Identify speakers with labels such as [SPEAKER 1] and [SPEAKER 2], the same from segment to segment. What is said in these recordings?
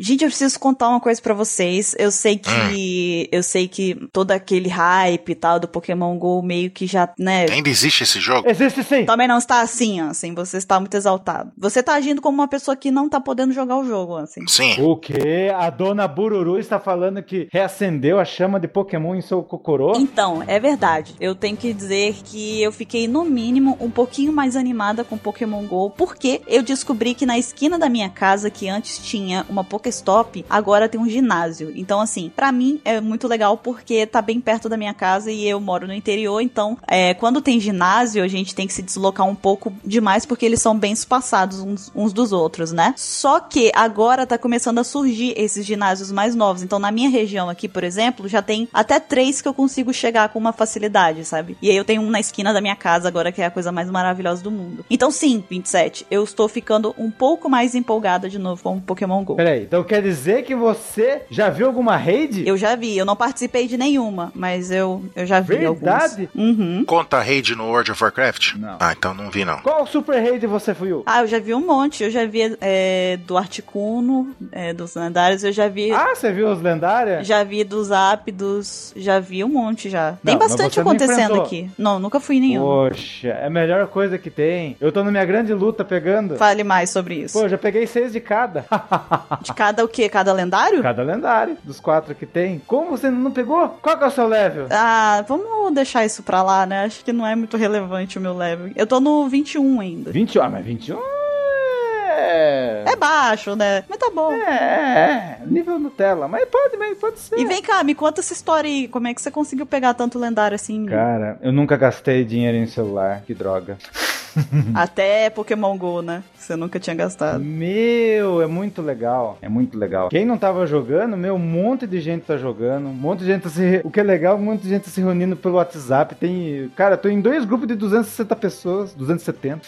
[SPEAKER 1] Gente, eu preciso contar uma coisa para vocês. Eu sei que. Hum. Eu sei que todo aquele hype e tal do Pokémon GO meio que já, né?
[SPEAKER 2] Ainda existe esse jogo?
[SPEAKER 3] Existe sim.
[SPEAKER 1] Também não está assim, assim. Você está muito exaltado. Você tá agindo como uma pessoa que não tá podendo jogar o jogo, assim.
[SPEAKER 2] Sim.
[SPEAKER 3] O quê? A dona Bururu está falando que reacendeu a chama de Pokémon em seu cocorô?
[SPEAKER 1] Então, é verdade. Eu tenho que dizer que eu fiquei, no mínimo, um pouquinho mais animada com Pokémon GO, porque eu descobri que na esquina da minha casa, que antes tinha uma Pokémon Pokéstop, agora tem um ginásio. Então, assim, para mim é muito legal porque tá bem perto da minha casa e eu moro no interior. Então, é, quando tem ginásio, a gente tem que se deslocar um pouco demais porque eles são bem espaçados uns, uns dos outros, né? Só que agora tá começando a surgir esses ginásios mais novos. Então, na minha região aqui, por exemplo, já tem até três que eu consigo chegar com uma facilidade, sabe? E aí eu tenho um na esquina da minha casa agora, que é a coisa mais maravilhosa do mundo. Então, sim, 27, eu estou ficando um pouco mais empolgada de novo com o Pokémon GO.
[SPEAKER 3] Peraí, então quer dizer que você já viu alguma raid?
[SPEAKER 1] Eu já vi, eu não participei de nenhuma, mas eu, eu já vi
[SPEAKER 3] Verdade?
[SPEAKER 1] Uhum.
[SPEAKER 2] Conta raid no World of Warcraft?
[SPEAKER 3] Não.
[SPEAKER 2] Ah, então não vi não.
[SPEAKER 3] Qual super raid você viu?
[SPEAKER 1] Ah, eu já vi um monte. Eu já vi é, do Articuno, é, dos lendários, eu já vi.
[SPEAKER 3] Ah, você viu os lendários?
[SPEAKER 1] Já vi dos Ápidos, já vi um monte já. Não, tem bastante acontecendo aqui. Não, nunca fui nenhum.
[SPEAKER 3] Poxa, é a melhor coisa que tem. Eu tô na minha grande luta pegando.
[SPEAKER 1] Fale mais sobre isso.
[SPEAKER 3] Pô, já peguei seis de cada.
[SPEAKER 1] de cada o quê? Cada lendário?
[SPEAKER 3] Cada lendário, dos quatro que tem. Como você não pegou? Qual que é o seu level?
[SPEAKER 1] Ah, vamos deixar isso pra lá, né? Acho que não é muito relevante o meu level. Eu tô no 21 ainda.
[SPEAKER 3] 21? Ah, mas 21
[SPEAKER 1] é. É baixo, né? Mas tá bom.
[SPEAKER 3] É, é, nível Nutella. Mas pode, mas pode ser.
[SPEAKER 1] E vem cá, me conta essa história aí. Como é que você conseguiu pegar tanto lendário assim?
[SPEAKER 3] Cara, eu nunca gastei dinheiro em celular. Que droga.
[SPEAKER 1] Até Pokémon GO, né? Você nunca tinha gastado.
[SPEAKER 3] Meu, é muito legal. É muito legal. Quem não tava jogando, meu, um monte de gente tá jogando. Um monte de gente tá se. Re... O que é legal, um monte de gente tá se reunindo pelo WhatsApp. Tem. Cara, tô em dois grupos de 260 pessoas. 270.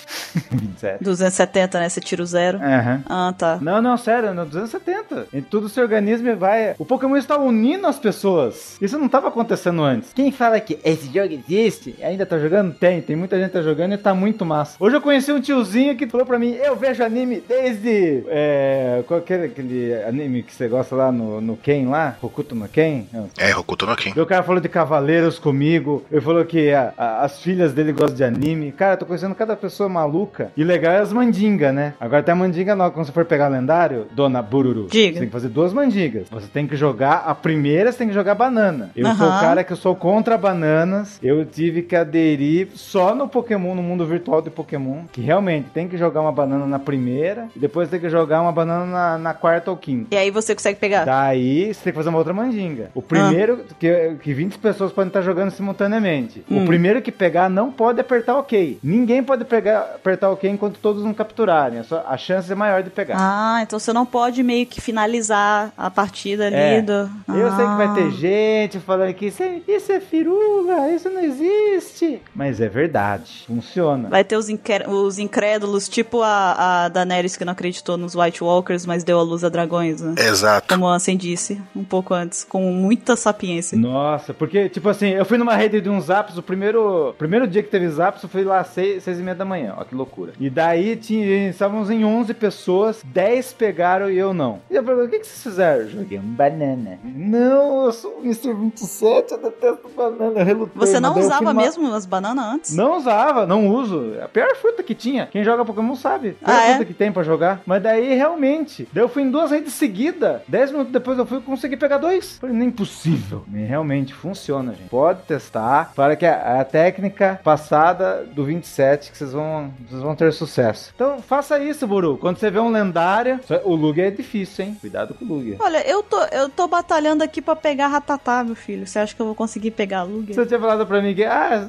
[SPEAKER 3] 27.
[SPEAKER 1] 270, né? Você tira o zero.
[SPEAKER 3] Uhum.
[SPEAKER 1] Ah, tá.
[SPEAKER 3] Não, não, sério, não, 270. E tudo o seu organismo vai. O Pokémon está unindo as pessoas. Isso não tava acontecendo antes. Quem fala que esse jogo existe ainda tá jogando? Tem, tem muita gente tá jogando e tá muito massa. Hoje eu conheci um tiozinho que falou pra mim: eu vejo anime desde. É, qual aquele, aquele anime que você gosta lá no, no Ken lá? Hokuto no Ken?
[SPEAKER 2] É, Hokuto no Ken.
[SPEAKER 3] O cara falou de Cavaleiros comigo. Ele falou que a, a, as filhas dele gostam de anime. Cara, eu tô conhecendo cada pessoa maluca. E legal é as mandingas, né? Agora tem a mandinga nova. Quando você for pegar lendário, dona Bururu,
[SPEAKER 1] Diga.
[SPEAKER 3] você tem que fazer duas mandingas. Você tem que jogar. A primeira você tem que jogar banana. Eu sou o cara que eu sou contra bananas. Eu tive que aderir só no Pokémon, no mundo virtual de Pokémon. Que realmente tem que jogar uma banana na primeira. E depois tem que jogar uma banana na, na quarta ou quinta.
[SPEAKER 1] E aí você consegue pegar?
[SPEAKER 3] Daí você tem que fazer uma outra mandinga. O primeiro, ah. que, que 20 pessoas podem estar jogando simultaneamente. Hum. O primeiro que pegar não pode apertar OK. Ninguém pode pegar, apertar OK enquanto todos não capturarem. A, sua, a chance é maior de pegar.
[SPEAKER 1] Ah, então você não pode meio que finalizar a partida ali
[SPEAKER 3] é.
[SPEAKER 1] do.
[SPEAKER 3] Eu
[SPEAKER 1] ah.
[SPEAKER 3] sei que vai ter ah. gente falando que isso é, isso é firula, isso não existe. Mas é verdade. Funciona.
[SPEAKER 1] Vai ter os, os incrédulos, tipo a, a Daenerys que não acreditou nos White Walkers, mas deu a luz a dragões, né?
[SPEAKER 2] Exato.
[SPEAKER 1] Como o Ansem disse um pouco antes, com muita sapiência.
[SPEAKER 3] Nossa, porque, tipo assim, eu fui numa rede de uns zaps, o primeiro, primeiro dia que teve zaps, eu fui lá às seis, seis e meia da manhã, ó que loucura. E daí tinha, estávamos em 11 pessoas, 10 pegaram e eu não. E eu falei, o que, que vocês fizeram? Joguei um banana. Não, eu sou o Mr. 27, eu detesto banana, eu relutei.
[SPEAKER 1] Você não usava mesmo as bananas antes?
[SPEAKER 3] Não usava, não uso. A pior fruta que tinha. Quem joga Pokémon sabe. A pior
[SPEAKER 1] ah, é?
[SPEAKER 3] fruta é? que tem pra jogar. Mas daí, realmente, daí eu fui em duas redes seguidas. 10 minutos depois eu fui conseguir pegar dois. Falei, nem possível. E realmente funciona, gente. Pode testar. Para que a, a, técnica passada do 27 que vocês vão, vocês vão ter sucesso. Então, faça isso, Buru. Quando você vê um lendário, o Lugia é difícil, hein? Cuidado com o Lugia.
[SPEAKER 1] Olha, eu tô, eu tô batalhando aqui pra pegar Ratatá, meu filho. Você acha que eu vou conseguir pegar Lugia?
[SPEAKER 3] Você tinha falado pra mim que, ah,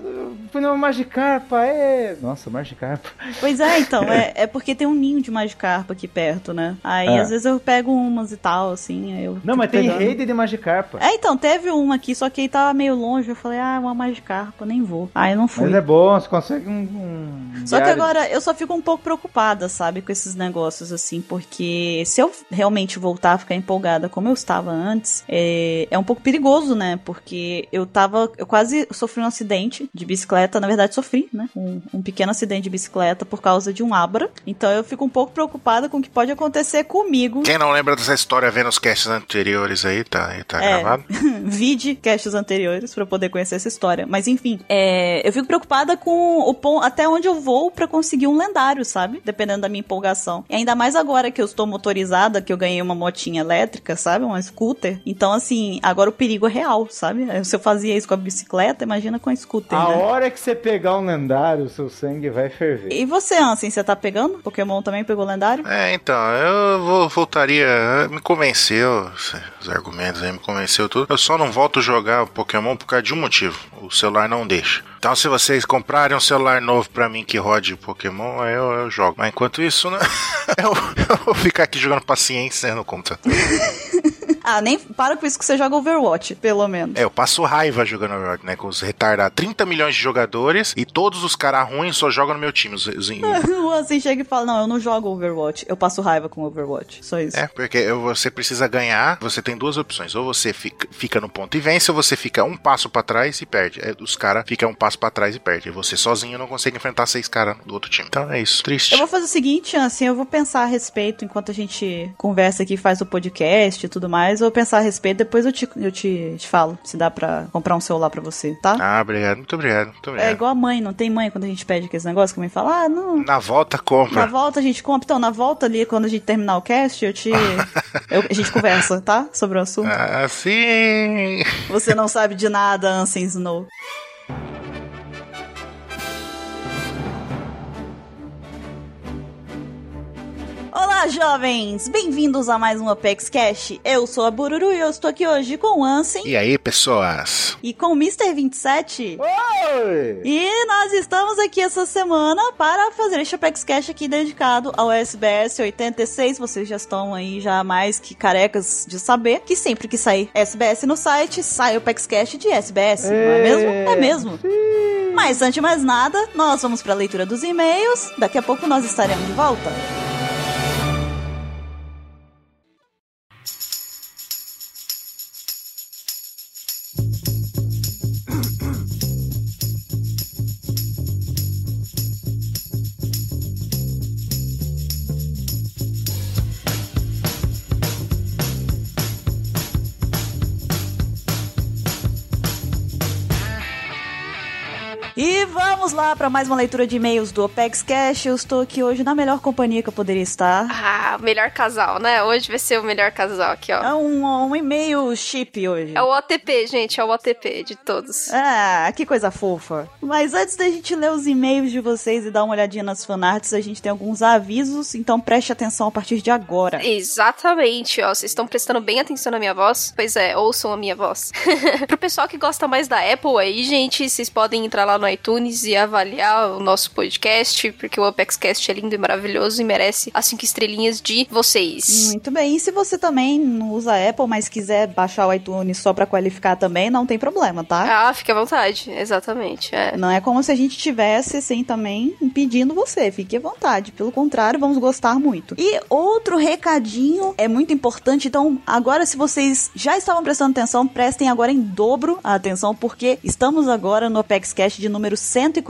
[SPEAKER 3] fui numa Magikarpa, é. Nossa, Magikarpa.
[SPEAKER 1] Pois é, então. é, é porque tem um ninho de Magikarpa aqui perto, né? Aí é. às vezes eu pego umas e tal, assim. Aí eu
[SPEAKER 3] Não, mas tem rede de Magikarpa.
[SPEAKER 1] É, então, teve uma aqui, só que aí tava meio longe. Eu falei, ah, uma Magikarpa, nem vou. Aí não fui.
[SPEAKER 3] Mas é bom, você consegue um. um
[SPEAKER 1] só que agora eu só fico um pouco preocupada, sabe, com esses negócios assim, porque se eu realmente voltar a ficar empolgada como eu estava antes, é, é um pouco perigoso, né? Porque eu tava. Eu quase sofri um acidente de bicicleta, na verdade sofri, né? Um, um pequeno pequeno acidente de bicicleta por causa de um Abra. Então eu fico um pouco preocupada com o que pode acontecer comigo.
[SPEAKER 2] Quem não lembra dessa história vendo os casts anteriores aí, tá, aí tá
[SPEAKER 1] É.
[SPEAKER 2] gravado?
[SPEAKER 1] Vide casts anteriores pra poder conhecer essa história. Mas enfim, é, eu fico preocupada com o até onde eu vou pra conseguir um lendário, sabe? Dependendo da minha empolgação. E ainda mais agora que eu estou motorizada, que eu ganhei uma motinha elétrica, sabe? Uma scooter. Então, assim, agora o perigo é real, sabe? Se eu fazia isso com a bicicleta, imagina com a scooter,
[SPEAKER 3] A
[SPEAKER 1] né?
[SPEAKER 3] hora que você pegar um lendário, seu sangue vai ferver.
[SPEAKER 1] E você, Ansem, você tá pegando? Pokémon também pegou lendário?
[SPEAKER 2] É, então, eu vou- voltaria. Me convenceu, os argumentos aí me convenceu tudo. Eu só não volto a jogar Pokémon por causa de um motivo: o celular não deixa. Então, se vocês comprarem um celular novo pra mim que rode Pokémon, aí eu, eu jogo. Mas enquanto isso, né? eu, eu vou ficar aqui jogando paciência no computador.
[SPEAKER 1] Ah, nem para com isso que você joga Overwatch, pelo menos.
[SPEAKER 2] É, eu passo raiva jogando Overwatch, né? Com os retardados. 30 milhões de jogadores e todos os caras ruins só jogam no meu time. Os, os-
[SPEAKER 1] O Ansem chega e fala: Não, eu não jogo Overwatch. Eu passo raiva com Overwatch. Só isso.
[SPEAKER 2] É, porque você precisa ganhar, você tem duas opções. Ou você fica, fica no ponto e vence, ou você fica um passo pra trás e perde. É, os caras ficam um passo pra trás e perde. E você sozinho não consegue enfrentar seis caras do outro time. Então é isso, triste.
[SPEAKER 1] Eu vou fazer o seguinte, assim, eu vou pensar a respeito enquanto a gente conversa aqui, faz o podcast e tudo mais. Eu vou pensar a respeito, depois eu te, eu te, te falo se dá pra comprar um celular pra você, tá?
[SPEAKER 2] Ah, obrigado, muito obrigado, muito
[SPEAKER 1] é
[SPEAKER 2] obrigado.
[SPEAKER 1] igual a mãe, não tem mãe quando a gente pede aqueles negócios que a mãe fala, ah, não.
[SPEAKER 2] Na volta,
[SPEAKER 1] Na
[SPEAKER 2] compra.
[SPEAKER 1] volta a gente compra. Então, na volta ali, quando a gente terminar o cast, eu te. eu- a gente conversa, tá? Sobre o assunto.
[SPEAKER 2] Ah, sim.
[SPEAKER 1] Você não sabe de nada, Ansem Snow. Olá, jovens! Bem-vindos a mais um Apex Cash. Eu sou a Bururu e eu estou aqui hoje com o Ansem
[SPEAKER 2] E aí, pessoas?
[SPEAKER 1] e com o Mr. 27.
[SPEAKER 3] Oi!
[SPEAKER 1] E nós estamos aqui essa semana para fazer este Apex Cash aqui dedicado ao SBS 86. Vocês já estão aí já mais que carecas de saber que sempre que sair SBS no site, sai o Apex Cash de SBS, não é mesmo? É mesmo. Mas antes de mais nada, nós vamos para a leitura dos e-mails. Daqui a pouco nós estaremos de volta. Vamos lá para mais uma leitura de e-mails do Apex Cash. Eu estou aqui hoje na melhor companhia que eu poderia estar.
[SPEAKER 4] Ah, o melhor casal, né? Hoje vai ser o melhor casal aqui, ó.
[SPEAKER 1] É um, um e-mail chip hoje.
[SPEAKER 4] É o OTP, gente, é o OTP de todos.
[SPEAKER 1] Ah, que coisa fofa. Mas antes da gente ler os e-mails de vocês e dar uma olhadinha nas fanarts, a gente tem alguns avisos, então preste atenção a partir de agora.
[SPEAKER 4] Exatamente, ó. Vocês estão prestando bem atenção na minha voz? Pois é, ouçam a minha voz. Pro pessoal que gosta mais da Apple aí, gente, vocês podem entrar lá no iTunes e avaliar o nosso podcast, porque o ApexCast é lindo e maravilhoso e merece as cinco estrelinhas de vocês.
[SPEAKER 1] Muito bem, e se você também não usa Apple, mas quiser baixar o iTunes só pra qualificar também, não tem problema, tá?
[SPEAKER 4] Ah, fique à vontade, exatamente. É.
[SPEAKER 1] Não é como se a gente tivesse, assim, também impedindo você. Fique à vontade. Pelo contrário, vamos gostar muito. E outro recadinho é muito importante. Então, agora, se vocês já estavam prestando atenção, prestem agora em dobro a atenção, porque estamos agora no Apex Cash de número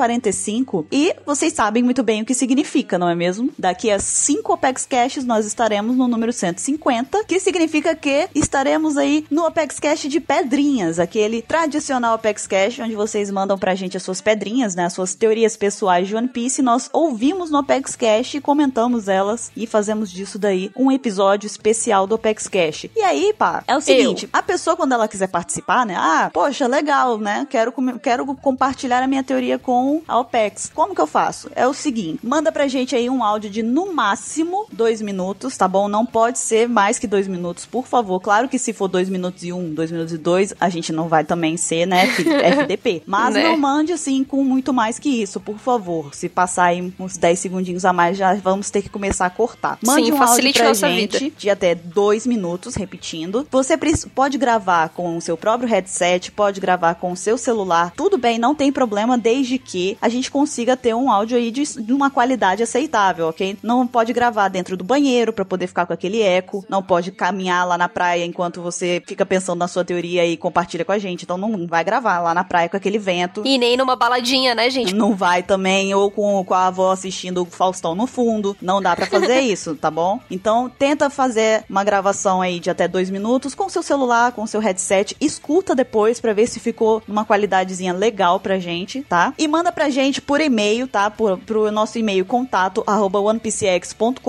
[SPEAKER 1] 145 e vocês sabem muito bem o que significa, não é mesmo? Daqui a 5 Apex Caches nós estaremos no número 150, que significa que estaremos aí no Apex Cash de pedrinhas, aquele tradicional Apex Cash onde vocês mandam pra gente as suas pedrinhas, né, as suas teorias pessoais de One Piece, nós ouvimos no Apex Cash e comentamos elas e fazemos disso daí um episódio especial do Apex Cash. E aí, pá, é o seguinte, a pessoa quando ela quiser participar, né, ah, poxa, legal, né, quero, quero compartilhar a minha teoria com a OPEX. Como que eu faço? É o seguinte, manda pra gente aí um áudio de no máximo dois minutos, tá bom? Não pode ser mais que dois minutos, por favor. Claro que se for dois minutos e um, dois minutos e dois, a gente não vai também ser, né, FDP. Mas
[SPEAKER 4] Né?
[SPEAKER 1] não mande assim com muito mais que isso, por favor. Se passar aí uns 10 segundinhos a mais, já vamos ter que começar a cortar. Mande
[SPEAKER 4] Sim,
[SPEAKER 1] um áudio pra gente
[SPEAKER 4] vida.
[SPEAKER 1] de até dois minutos, repetindo. Você pode gravar com o seu próprio headset, pode gravar com o seu celular, tudo bem, não tem problema, desde desde que a gente consiga ter um áudio aí de, de uma qualidade aceitável, ok? Não pode gravar dentro do banheiro para poder ficar com aquele eco, não pode caminhar lá na praia enquanto você fica pensando na sua teoria e compartilha com a gente. Então não vai gravar lá na praia com aquele vento.
[SPEAKER 4] E nem numa baladinha, né, gente?
[SPEAKER 1] Não vai também, ou com, com a avó assistindo o Faustão no fundo. Não dá para fazer isso, tá bom? Então tenta fazer uma gravação aí de até dois minutos com seu celular, com seu headset. Escuta depois para ver se ficou numa qualidadezinha legal pra gente, tá? E manda pra gente por e-mail, tá? Por, pro nosso e-mail contato arroba onepcx.com.br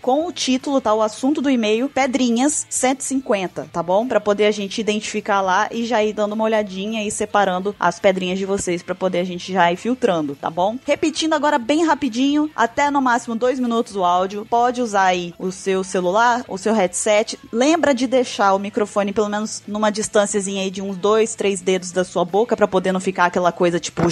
[SPEAKER 1] com o título, tá? O assunto do e-mail Pedrinhas 150, tá bom? Para poder a gente identificar lá e já ir dando uma olhadinha e separando as pedrinhas de vocês para poder a gente já ir filtrando, tá bom? Repetindo agora bem rapidinho, até no máximo dois minutos o áudio. Pode usar aí o seu celular, o seu headset. Lembra de deixar o microfone pelo menos numa distânciazinha aí de uns dois, três dedos da sua boca para poder não ficar aquela coisa tipo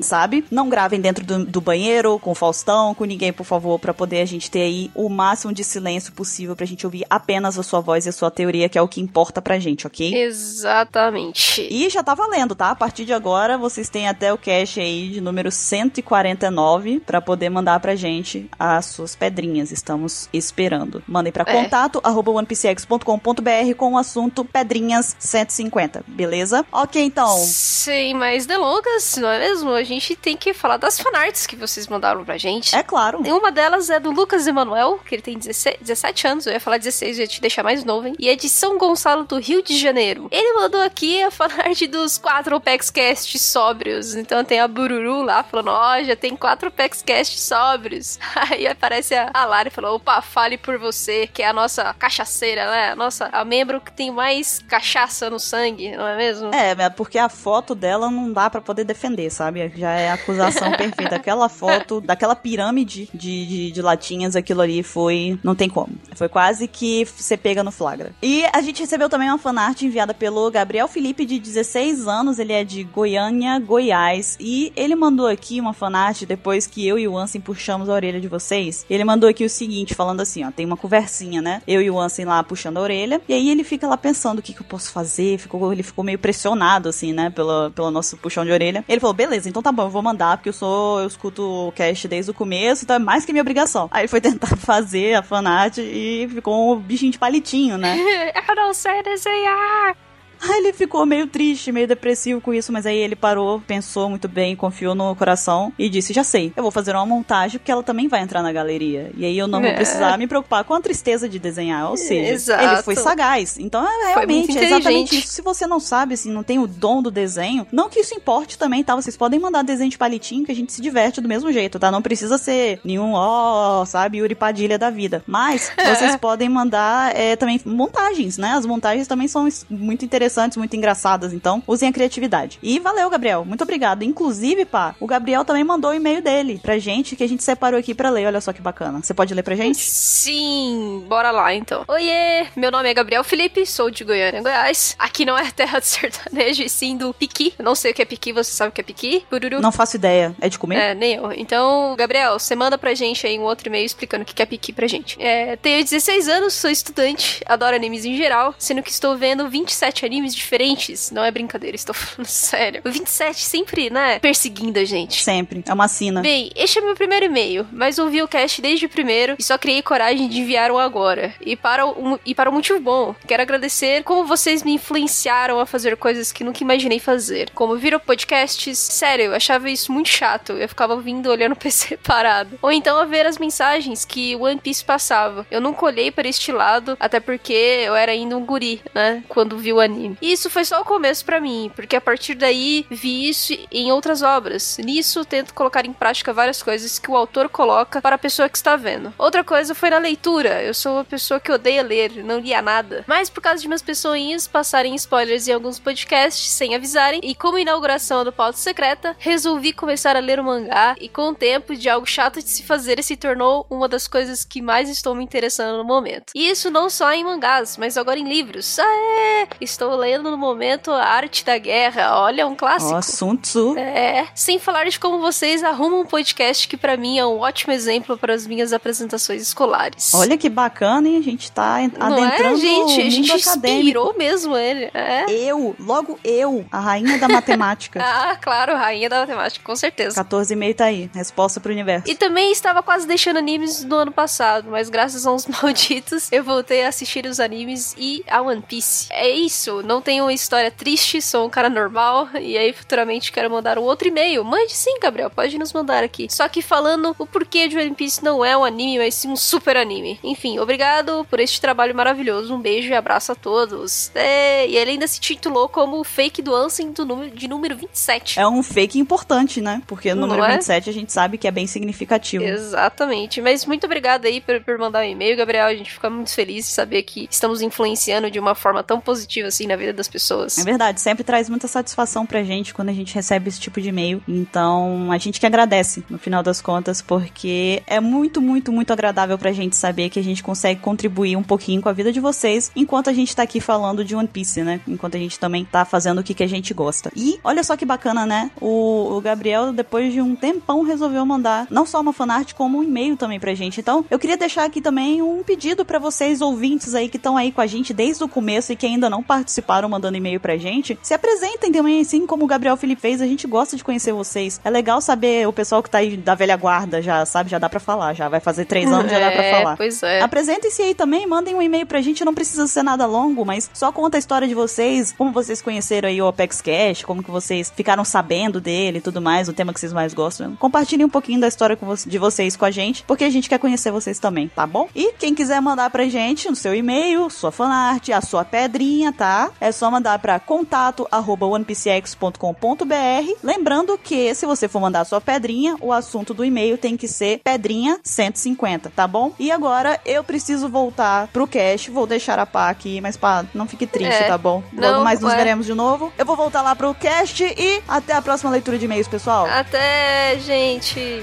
[SPEAKER 1] sabe? Não gravem dentro do, do banheiro, com o Faustão, com ninguém, por favor, para poder a gente ter aí o máximo de silêncio possível pra gente ouvir apenas a sua voz e a sua teoria, que é o que importa pra gente, ok?
[SPEAKER 4] Exatamente.
[SPEAKER 1] E já tá valendo, tá? A partir de agora, vocês têm até o cache aí de número 149 para poder mandar pra gente as suas pedrinhas. Estamos esperando. Mandem pra é. contato arroba onepcx.com.br com o assunto pedrinhas 150, beleza? Ok, então.
[SPEAKER 4] Sem mais delongas, não é mesmo? A gente tem que falar das fanarts que vocês mandaram pra gente.
[SPEAKER 1] É claro.
[SPEAKER 4] Uma delas é do Lucas Emanuel, que ele tem 16, 17 anos, eu ia falar 16, eu ia te deixar mais novo, hein? E é de São Gonçalo do Rio de Janeiro. Ele mandou aqui a fanart dos quatro Cast sóbrios. Então tem a Bururu lá falando, ó, oh, já tem quatro Cast sóbrios. Aí aparece a, a Lara e falou, opa, fale por você, que é a nossa cachaceira, né? A nossa, a membro que tem mais cachaça no sangue, não é mesmo?
[SPEAKER 1] É, porque a foto dela não dá para poder defender, sabe? Já é a acusação perfeita. Aquela foto daquela pirâmide de, de, de latinhas, aquilo ali foi. Não tem como. Foi quase que você pega no flagra. E a gente recebeu também uma fanart enviada pelo Gabriel Felipe, de 16 anos. Ele é de Goiânia, Goiás. E ele mandou aqui uma fanart depois que eu e o Ansem puxamos a orelha de vocês. Ele mandou aqui o seguinte, falando assim: ó, tem uma conversinha, né? Eu e o Ansem lá puxando a orelha. E aí ele fica lá pensando o que, que eu posso fazer. Ficou, ele ficou meio pressionado, assim, né? Pelo, pelo nosso puxão de orelha. Ele falou: beleza, então tá bom, eu vou mandar, porque eu sou. Eu escuto o cast desde o começo, então é mais que minha obrigação. Aí ele foi tentar fazer a fanart e ficou um bichinho de palitinho, né?
[SPEAKER 4] eu não sei desenhar!
[SPEAKER 1] Aí ele ficou meio triste, meio depressivo com isso, mas aí ele parou, pensou muito bem, confiou no coração e disse: Já sei, eu vou fazer uma montagem porque ela também vai entrar na galeria. E aí eu não é. vou precisar me preocupar com a tristeza de desenhar. Ou seja, Exato. ele foi sagaz. Então é realmente é exatamente isso. Se você não sabe, assim, não tem o dom do desenho, não que isso importe também, tá? Vocês podem mandar desenho de palitinho que a gente se diverte do mesmo jeito, tá? Não precisa ser nenhum, ó, oh, sabe, Yuri Padilha da vida. Mas vocês podem mandar é, também montagens, né? As montagens também são muito interessantes interessantes, muito engraçadas. Então, usem a criatividade. E valeu, Gabriel. Muito obrigado. Inclusive, pá, o Gabriel também mandou o e-mail dele pra gente, que a gente separou aqui pra ler. Olha só que bacana. Você pode ler pra gente?
[SPEAKER 4] Sim, bora lá então. Oiê, meu nome é Gabriel Felipe, sou de Goiânia, Goiás. Aqui não é terra de sertanejo, e sim do piqui. Eu não sei o que é piqui, você sabe o que é piqui?
[SPEAKER 1] Bururu. Não faço ideia. É de comer?
[SPEAKER 4] É, nem eu. Então, Gabriel, você manda pra gente aí um outro e-mail explicando o que é piqui pra gente. É, tenho 16 anos, sou estudante, adoro animes em geral, sendo que estou vendo 27 animes animes diferentes. Não é brincadeira, estou falando sério. O 27 sempre, né, perseguindo a gente.
[SPEAKER 1] Sempre. É uma sina.
[SPEAKER 4] Bem, este é meu primeiro e-mail, mas ouvi o cast desde o primeiro e só criei coragem de enviar um agora. E para um, e para um motivo bom. Quero agradecer como vocês me influenciaram a fazer coisas que nunca imaginei fazer. Como viram podcasts. Sério, eu achava isso muito chato. Eu ficava ouvindo olhando o PC parado. Ou então a ver as mensagens que o One Piece passava. Eu nunca olhei para este lado, até porque eu era ainda um guri, né? Quando vi o anime. E isso foi só o começo para mim, porque a partir daí vi isso em outras obras. Nisso tento colocar em prática várias coisas que o autor coloca para a pessoa que está vendo. Outra coisa foi na leitura. Eu sou uma pessoa que odeia ler, não lia nada. Mas por causa de meus pessoinhas passarem spoilers em alguns podcasts sem avisarem, e como inauguração do pauta secreta, resolvi começar a ler o mangá e com o tempo de algo chato de se fazer se tornou uma das coisas que mais estou me interessando no momento. E isso não só em mangás, mas agora em livros. É! Estou lendo no momento A Arte da Guerra. Olha, um clássico.
[SPEAKER 1] Ó, Sun Tzu.
[SPEAKER 4] É, sem falar de como vocês arrumam um podcast que pra mim é um ótimo exemplo para as minhas apresentações escolares.
[SPEAKER 1] Olha que bacana, hein? A gente tá en-
[SPEAKER 4] Não é,
[SPEAKER 1] adentrando
[SPEAKER 4] gente? A gente
[SPEAKER 1] acadêmico.
[SPEAKER 4] inspirou mesmo ele. É.
[SPEAKER 1] Eu, logo eu, a rainha da matemática.
[SPEAKER 4] Ah, claro, rainha da matemática, com certeza.
[SPEAKER 1] 14,5 tá aí. Resposta pro universo.
[SPEAKER 4] E também estava quase deixando animes no ano passado, mas graças a uns malditos, eu voltei a assistir os animes e a One Piece. É isso, não tenho uma história triste, sou um cara normal, e aí futuramente quero mandar um outro e-mail. Mande sim, Gabriel, pode nos mandar aqui. Só que falando o porquê de One Piece não é um anime, mas sim um super anime. Enfim, obrigado por este trabalho maravilhoso, um beijo e abraço a todos. É, e ele ainda se titulou como o fake do Ansem do número, de número 27.
[SPEAKER 1] É um fake importante, né? Porque o número
[SPEAKER 4] é?
[SPEAKER 1] 27 a gente sabe que é bem significativo.
[SPEAKER 4] Exatamente. Mas muito obrigada aí por, por mandar um e-mail, Gabriel. A gente fica muito feliz de saber que estamos influenciando de uma forma tão positiva assim na vida das pessoas.
[SPEAKER 1] É verdade, sempre traz muita satisfação pra gente quando a gente recebe esse tipo de e-mail. Então, a gente que agradece, no final das contas, porque é muito, muito, muito agradável pra gente saber que a gente consegue contribuir um pouquinho com a vida de vocês, enquanto a gente tá aqui falando de One Piece, né? Enquanto a gente também tá fazendo o que, que a gente gosta. E olha só que bacana, né? O, o Gabriel, depois de um tempão, resolveu mandar não só uma fanart, como um e-mail também pra gente. Então, eu queria deixar aqui também um pedido pra vocês, ouvintes aí que estão aí com a gente desde o começo e que ainda não participaram mandando e-mail pra gente. Se apresentem também, assim como o Gabriel Felipe fez. A gente gosta de conhecer vocês. É legal saber o pessoal que tá aí da velha guarda, já sabe, já dá pra falar. Já vai fazer três anos, já dá pra
[SPEAKER 4] É,
[SPEAKER 1] falar.
[SPEAKER 4] Pois é.
[SPEAKER 1] Apresentem-se aí também, mandem um e-mail pra gente, não precisa ser nada longo, mas só conta a história de vocês, como vocês conheceram aí o Apex Cash, como que vocês ficaram sabendo dele e tudo mais, o tema que vocês mais gostam. Compartilhem um pouquinho da história de vocês com a gente, porque a gente quer conhecer vocês também, tá bom? E quem quiser mandar pra gente no seu e-mail, sua fanart, a sua pedrinha, tá? É só mandar pra contato arroba onepcx.com.br. Lembrando que se você for mandar sua pedrinha, o assunto do e-mail tem que ser pedrinha 150, tá bom? E agora eu preciso voltar pro cash, vou deixar a pá aqui, mas pá, não fique triste,
[SPEAKER 4] É.
[SPEAKER 1] tá bom? Logo
[SPEAKER 4] Não,
[SPEAKER 1] mais nos
[SPEAKER 4] é.
[SPEAKER 1] veremos de novo. Eu vou voltar lá pro cast e até a próxima leitura de e-mails, pessoal.
[SPEAKER 4] Até, gente.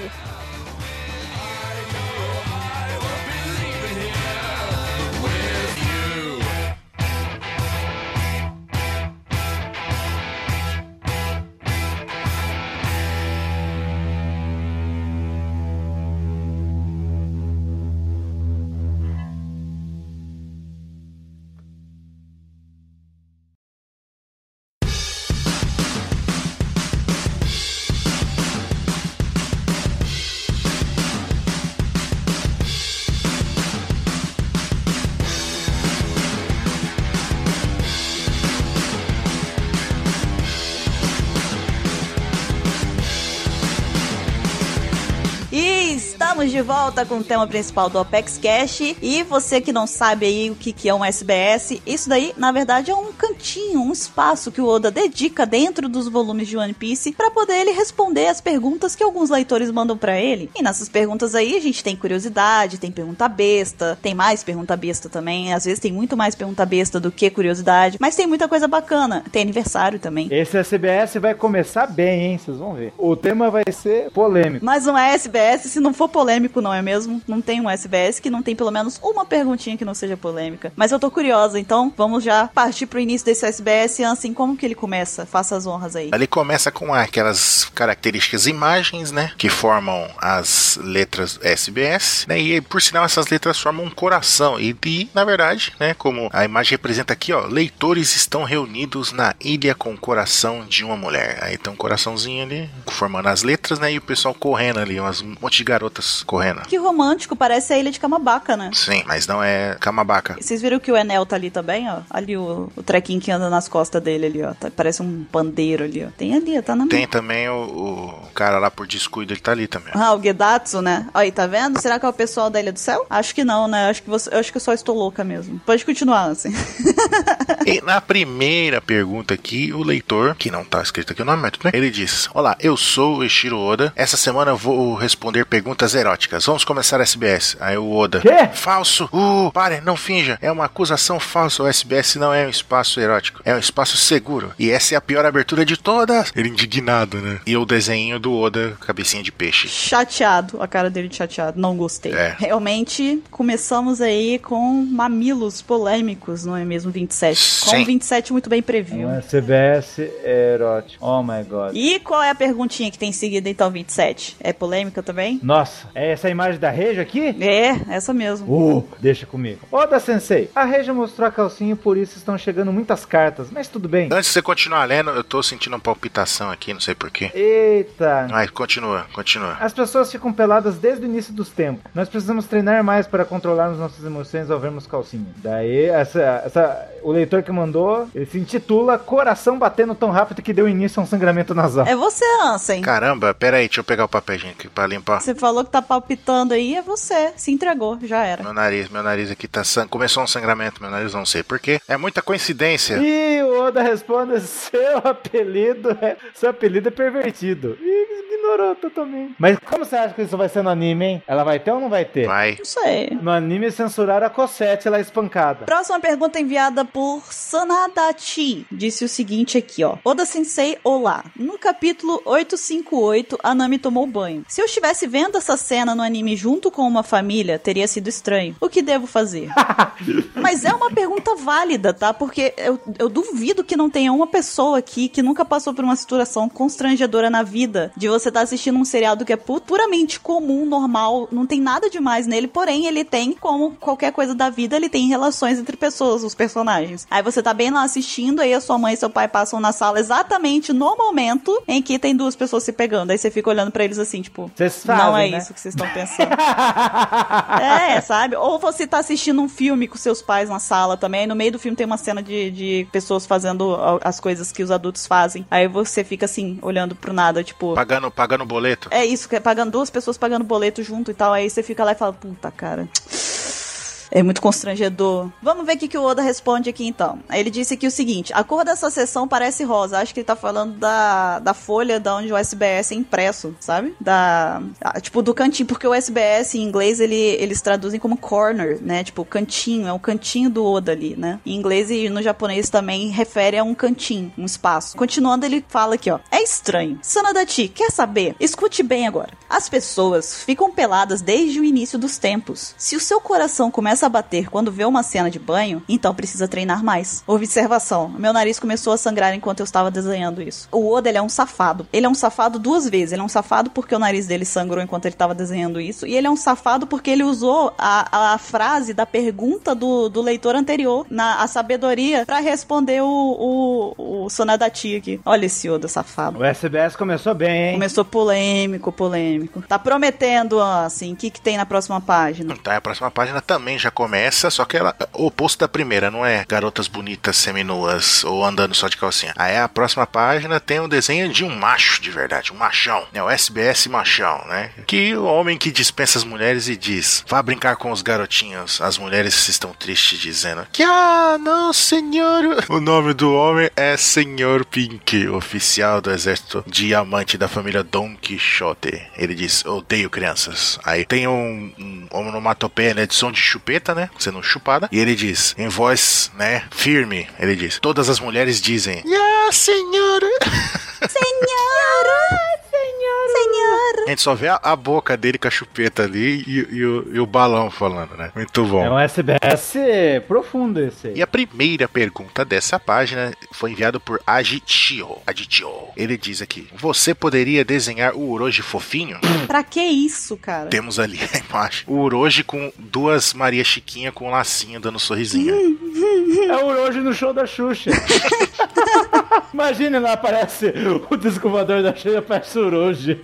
[SPEAKER 1] Volta com o tema principal do Apex Cash. E você que não sabe aí o que, que é um SBS, isso daí, na verdade, é um cantinho, um espaço que o Oda dedica dentro dos volumes de One Piece para poder ele responder as perguntas que alguns leitores mandam para ele. E nessas perguntas aí, a gente tem curiosidade, tem pergunta besta, tem mais pergunta besta também. Às vezes tem muito mais pergunta besta do que curiosidade, mas tem muita coisa bacana. Tem aniversário também.
[SPEAKER 3] Esse SBS vai começar bem, hein? Vocês vão ver. O tema vai ser polêmico.
[SPEAKER 1] Mas um SBS, se não for polêmico, não é mesmo? Não tem um SBS que não tem pelo menos uma perguntinha que não seja polêmica. Mas eu tô curiosa, então vamos já partir pro início desse SBS. Assim, como que ele começa? Faça as honras aí.
[SPEAKER 2] Ele começa com aquelas características imagens, né? Que formam as letras SBS, né? E por sinal, essas letras formam um coração. E, e, na verdade, né? Como a imagem representa aqui, ó, leitores estão reunidos na ilha com o coração de uma mulher. Aí tem um coraçãozinho ali, formando as letras, né? E o pessoal correndo ali, umas um monte de garotas correndo.
[SPEAKER 1] Que romântico, parece a ilha de Camabaca, né?
[SPEAKER 2] Sim, mas não é Camabaca.
[SPEAKER 1] Vocês viram que o Enel tá ali também, ó? Ali o, o trequinho que anda nas costas dele ali, ó. Tá- parece um pandeiro ali, ó. Tem ali, tá na
[SPEAKER 2] Tem também o, o cara lá por descuido, ele tá ali também.
[SPEAKER 1] Ah, o Gedatsu, né? Aí, tá vendo? Será que é o pessoal da Ilha do Céu? Acho que não, né? Acho que, você, eu acho que eu só estou louca mesmo. Pode continuar, assim.
[SPEAKER 2] E na primeira pergunta aqui, o leitor, que não tá escrito aqui o nome, mas tudo bem, ele diz: Olá, eu sou o Eshiro Oda. Essa semana eu vou responder perguntas eróticas. Vamos começar a SBS. Aí o Oda.
[SPEAKER 3] Quê?
[SPEAKER 2] Falso. Uh, pare, não finja. É uma acusação falsa. O SBS não é um espaço erótico. É um espaço seguro. E essa é a pior abertura de todas. Ele indignado, né? E o desenho do Oda, cabecinha de peixe.
[SPEAKER 1] Chateado, a cara dele de chateado. Não gostei.
[SPEAKER 2] É.
[SPEAKER 1] Realmente, começamos aí com mamilos polêmicos, não é mesmo, 27?
[SPEAKER 2] Sim.
[SPEAKER 1] Como 27 muito bem previu.
[SPEAKER 3] Um SBS erótico. Oh my god.
[SPEAKER 1] E qual é a perguntinha que tem em seguida, então, 27? É polêmica também?
[SPEAKER 3] Nossa, é essa a imagem da Reja aqui?
[SPEAKER 1] É, essa mesmo.
[SPEAKER 3] Uh, deixa comigo. Oda Sensei, a Reja mostrou a calcinha e por isso estão chegando muitas cartas, mas tudo bem.
[SPEAKER 2] Antes de você continuar lendo, eu tô sentindo uma palpitação aqui, não sei porquê.
[SPEAKER 3] Eita.
[SPEAKER 2] Mas continua, continua.
[SPEAKER 3] As pessoas ficam peladas desde o início dos tempos. Nós precisamos treinar mais para controlarmos nossas emoções ao vermos calcinha. Daí, essa, essa, o leitor que mandou, ele se intitula Coração Batendo Tão Rápido que Deu Início a um Sangramento Nasal.
[SPEAKER 1] É você, Ansem.
[SPEAKER 2] Caramba, pera aí, deixa eu pegar o papelzinho aqui pra limpar.
[SPEAKER 1] Você falou que tá palpitando aí, é você. Se entregou, já era.
[SPEAKER 2] Meu nariz, meu nariz aqui tá sang... Começou um sangramento, meu nariz não sei porquê. É muita coincidência.
[SPEAKER 3] E o Oda responde: seu apelido é. Seu apelido é pervertido. E ignorou totalmente. Mas como você acha que isso vai ser no anime, hein? Ela vai ter ou não vai ter?
[SPEAKER 2] Vai.
[SPEAKER 1] Não sei.
[SPEAKER 3] No anime censuraram a Cosette lá espancada.
[SPEAKER 1] Próxima pergunta enviada por Sanadachi. Disse o seguinte aqui, ó. Oda Sensei, olá. No capítulo 858, a Nami tomou banho. Se eu estivesse vendo essa cena no anime junto com uma família, teria sido estranho. O que devo fazer? Mas é uma pergunta válida, tá? Porque eu, eu duvido que não tenha uma pessoa aqui que nunca passou por uma situação constrangedora na vida de você estar assistindo um seriado que é pu- puramente comum, normal, não tem nada demais nele, porém ele tem, como qualquer coisa da vida, ele tem relações entre pessoas, os personagens. Aí você tá bem lá assistindo, aí a sua mãe e seu pai passam na sala exatamente no momento em que tem duas pessoas se pegando. Aí você fica olhando pra eles assim, tipo,
[SPEAKER 3] Vocês
[SPEAKER 1] não
[SPEAKER 3] fazem,
[SPEAKER 1] é
[SPEAKER 3] né?
[SPEAKER 1] isso que vocês estão pensando. É, sabe? Ou você tá assistindo um filme com seus pais na sala também, no meio do filme tem uma cena de, de pessoas fazendo as coisas que os adultos fazem. Aí você fica assim, olhando pro nada, tipo.
[SPEAKER 2] Pagando, pagando boleto.
[SPEAKER 1] É isso, que é pagando duas pessoas pagando boleto junto e tal. Aí você fica lá e fala, puta, cara. É muito constrangedor. Vamos ver o que, que o Oda responde aqui então. Ele disse aqui o seguinte: a cor dessa sessão parece rosa. Acho que ele tá falando da, da folha da onde o SBS é impresso, sabe? Da. Tipo, do cantinho, porque o SBS em inglês ele, eles traduzem como corner, né? Tipo, cantinho, é o cantinho do Oda ali, né? Em inglês e no japonês também refere a um cantinho, um espaço. Continuando, ele fala aqui, ó. É estranho. Sanadachi, quer saber? Escute bem agora. As pessoas ficam peladas desde o início dos tempos. Se o seu coração começa a bater quando vê uma cena de banho, então precisa treinar mais. Observação: meu nariz começou a sangrar enquanto eu estava desenhando isso. O Oda ele é um safado. Ele é um safado duas vezes. Ele é um safado porque o nariz dele sangrou enquanto ele estava desenhando isso, e ele é um safado porque ele usou a, a frase da pergunta do, do leitor anterior, na a sabedoria, pra responder o, o, o Sonadachi aqui. Olha esse Oda safado.
[SPEAKER 3] O SBS começou bem, hein?
[SPEAKER 1] Começou polêmico, polêmico. Tá prometendo, ó, assim, o que, que tem na próxima página?
[SPEAKER 2] Tá, a próxima página também já começa, só que ela o oposto da primeira, não é garotas bonitas seminuas ou andando só de calcinha. Aí a próxima página tem um desenho de um macho de verdade, um machão, né? O SBS machão, né? Que o homem que dispensa as mulheres e diz: "Vá brincar com os garotinhos". As mulheres estão tristes dizendo: "Que ah, não, senhor". O nome do homem é Senhor Pink, oficial do exército diamante da família Don Quixote. Ele diz: "Odeio crianças". Aí tem um, um onomatopeia, né, de som de chupeta, né, sendo chupada, e ele diz, em voz, né, firme, ele diz: "Todas as mulheres dizem: "Ah, senhora".
[SPEAKER 1] Senhora! Senhora!
[SPEAKER 2] A gente só vê a, a boca dele com a chupeta ali e, e o, e o balão falando, né? Muito bom.
[SPEAKER 3] É um SBS profundo esse aí.
[SPEAKER 2] E a primeira pergunta dessa página foi enviada por Agitio. Agitio. Ele diz aqui: Você poderia desenhar o Uroji fofinho?
[SPEAKER 1] Pra que isso, cara?
[SPEAKER 2] Temos ali a imagem. O Uroji com duas Maria Chiquinha com um lacinho dando um sorrisinho.
[SPEAKER 3] É o hoje no show da Xuxa. Imagine lá aparece o descovador da Xuxa, aparece Uroji.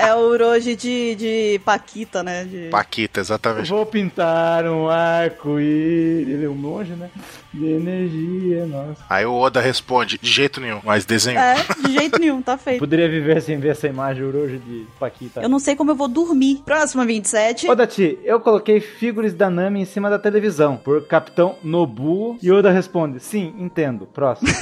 [SPEAKER 1] É o Uroji de, de Paquita, né? De...
[SPEAKER 2] Paquita, exatamente.
[SPEAKER 3] Vou pintar um arco-íris. Ele é um monge, né? De energia, nossa.
[SPEAKER 2] Aí o Oda responde: De jeito nenhum, mas desenhou.
[SPEAKER 1] É, de jeito nenhum, tá feito.
[SPEAKER 3] Poderia viver sem ver essa imagem Uroji de Paquita.
[SPEAKER 1] Eu não sei como eu vou dormir. Próxima 27.
[SPEAKER 3] Ô Dati, eu coloquei figuras da Nami em cima da televisão por Capitão Nobuo. E Oda responde: Sim, entendo. Próximo.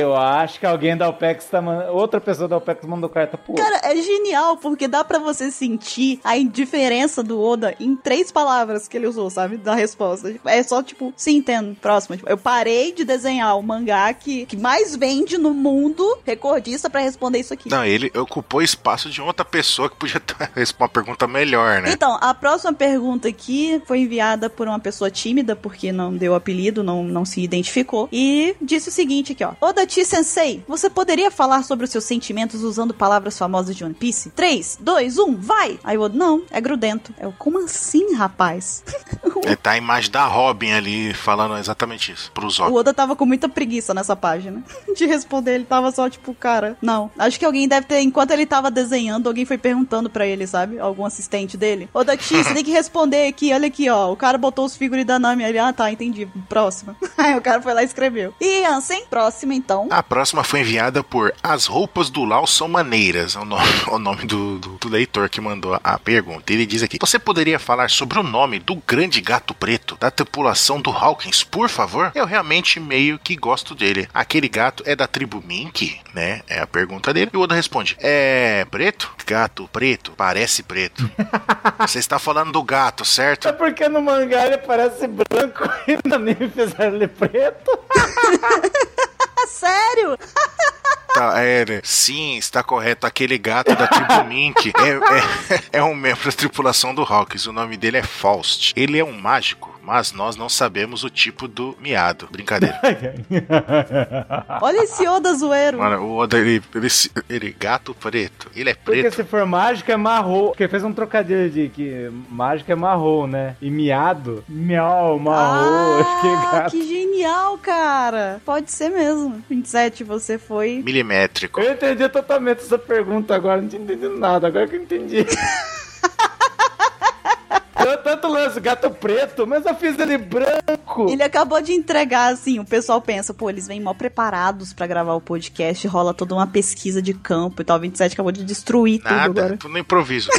[SPEAKER 3] Eu acho que alguém da OPEX tá mandando. Outra pessoa da OPEX mandou carta pro outro.
[SPEAKER 1] Cara, é genial, porque dá pra você sentir a indiferença do Oda em três palavras que ele usou, sabe? Da resposta. É só, tipo, sim, entendo. Próximo. Tipo, eu parei de desenhar o mangá que, que mais vende no mundo, recordista, pra responder isso aqui.
[SPEAKER 2] Não, ele ocupou espaço de outra pessoa que podia ter uma pergunta melhor, né?
[SPEAKER 1] Então, a próxima pergunta aqui foi enviada por uma pessoa tímida, porque não deu apelido, não, não se identificou, e disse o seguinte aqui, ó. Odachi Sensei, você poderia falar sobre os seus sentimentos usando palavras famosas de One Piece? 3, 2, 1, vai! Aí o Oda, não, é grudento. Eu, como assim, rapaz?
[SPEAKER 2] É, tá a imagem da Robin ali falando exatamente isso, pros
[SPEAKER 1] O
[SPEAKER 2] olhos.
[SPEAKER 1] Oda tava com muita preguiça nessa página de responder. Ele tava só tipo, cara, não. Acho que alguém deve ter, enquanto ele tava desenhando, alguém foi perguntando pra ele, sabe? Algum assistente dele. Oda Chi, você tem que responder aqui, olha aqui, ó. O cara botou os figurinhos da Nami. Ele, ah, tá, entendi. Próxima. Aí o cara foi lá e escreveu. E Ansem, próxima então.
[SPEAKER 2] A próxima foi enviada por As Roupas do Lau São Maneiras, é o nome, o nome do, do- do leitor que mandou a pergunta. Ele diz aqui: Você poderia falar sobre o nome do grande gato preto da tripulação do Hawkins, por favor? Eu realmente meio que gosto dele. Aquele gato é da tribo Mink, né? É a pergunta dele. E o Oda responde: É preto? Gato preto? Parece preto. Você está falando do gato, certo?
[SPEAKER 3] É porque no mangá ele parece branco e no anime fizeram ele preto.
[SPEAKER 1] Sério?
[SPEAKER 2] Tá, é, né? Sim, está correto. Aquele gato da tribo Mink é, é, é um membro da tripulação do Hawkins. O nome dele é Faust. Ele é um mágico, mas nós não sabemos o tipo do miado. Brincadeira.
[SPEAKER 1] Olha esse Oda zoeiro.
[SPEAKER 2] Mano, o Oda, ele, ele, ele gato preto. Ele é
[SPEAKER 3] Porque
[SPEAKER 2] preto.
[SPEAKER 3] se for mágico é marrom. Porque fez um trocadilho de que mágico é marrom, né? E miado, miau, marrom. acho que é
[SPEAKER 1] Ah,
[SPEAKER 3] gato.
[SPEAKER 1] que genial, cara. Pode ser mesmo. 27, você foi.
[SPEAKER 2] Milimétrico.
[SPEAKER 3] Eu entendi totalmente essa pergunta agora, não tinha entendido nada, agora que eu entendi. Tanto lance gato preto, mas eu fiz ele branco.
[SPEAKER 1] Ele acabou de entregar, assim, o pessoal pensa, pô, eles vêm mal preparados pra gravar o podcast, rola toda uma pesquisa de campo e tal. 27 acabou de destruir tudo
[SPEAKER 2] Nada, tudo no improviso.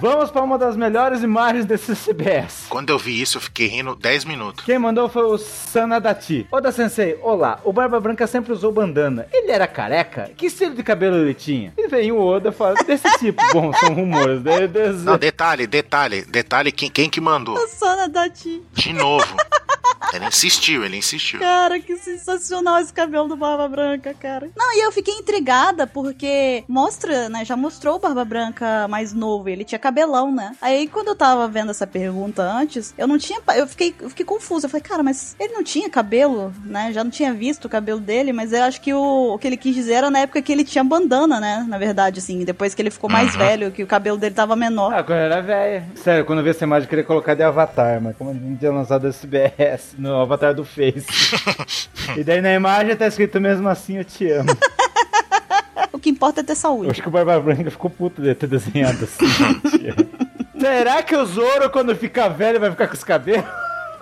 [SPEAKER 3] Vamos para uma das melhores imagens desse CBS.
[SPEAKER 2] Quando eu vi isso, eu fiquei rindo 10 minutos.
[SPEAKER 3] Quem mandou foi o Sanadati. Oda Sensei, olá. O Barba Branca sempre usou bandana. Ele era careca? Que estilo de cabelo ele tinha? E vem o Oda e fala, desse tipo. Bom, são rumores. né?
[SPEAKER 2] Não, detalhe, detalhe, detalhe, quem, quem que mandou?
[SPEAKER 1] A da Ti.
[SPEAKER 2] De novo. Ele insistiu, ele insistiu.
[SPEAKER 1] Cara, que sensacional esse cabelo do Barba Branca, cara. Não, e eu fiquei intrigada porque mostra, né? Já mostrou o Barba Branca mais novo. Ele tinha cabelão, né? Aí quando eu tava vendo essa pergunta antes, eu não tinha. Eu fiquei, eu fiquei confusa. Eu falei, cara, mas ele não tinha cabelo, né? Já não tinha visto o cabelo dele, mas eu acho que o, o que ele quis dizer era na época que ele tinha bandana, né? Na verdade, assim. Depois que ele ficou mais
[SPEAKER 2] Uhum.
[SPEAKER 1] velho, que o cabelo dele tava menor.
[SPEAKER 3] Ah, eu velha. Sério, quando eu vi essa imagem, eu queria colocar de Avatar, mas como a gente tinha lançado esse BS no Avatar do Face. e daí na imagem tá escrito mesmo assim, eu te amo.
[SPEAKER 1] O que importa é ter
[SPEAKER 3] Eu
[SPEAKER 1] saúde.
[SPEAKER 3] acho que o Barba Branca ficou puto de ter desenhado assim. eu. Será que o Zoro, quando ficar velho, vai ficar com os cabelos?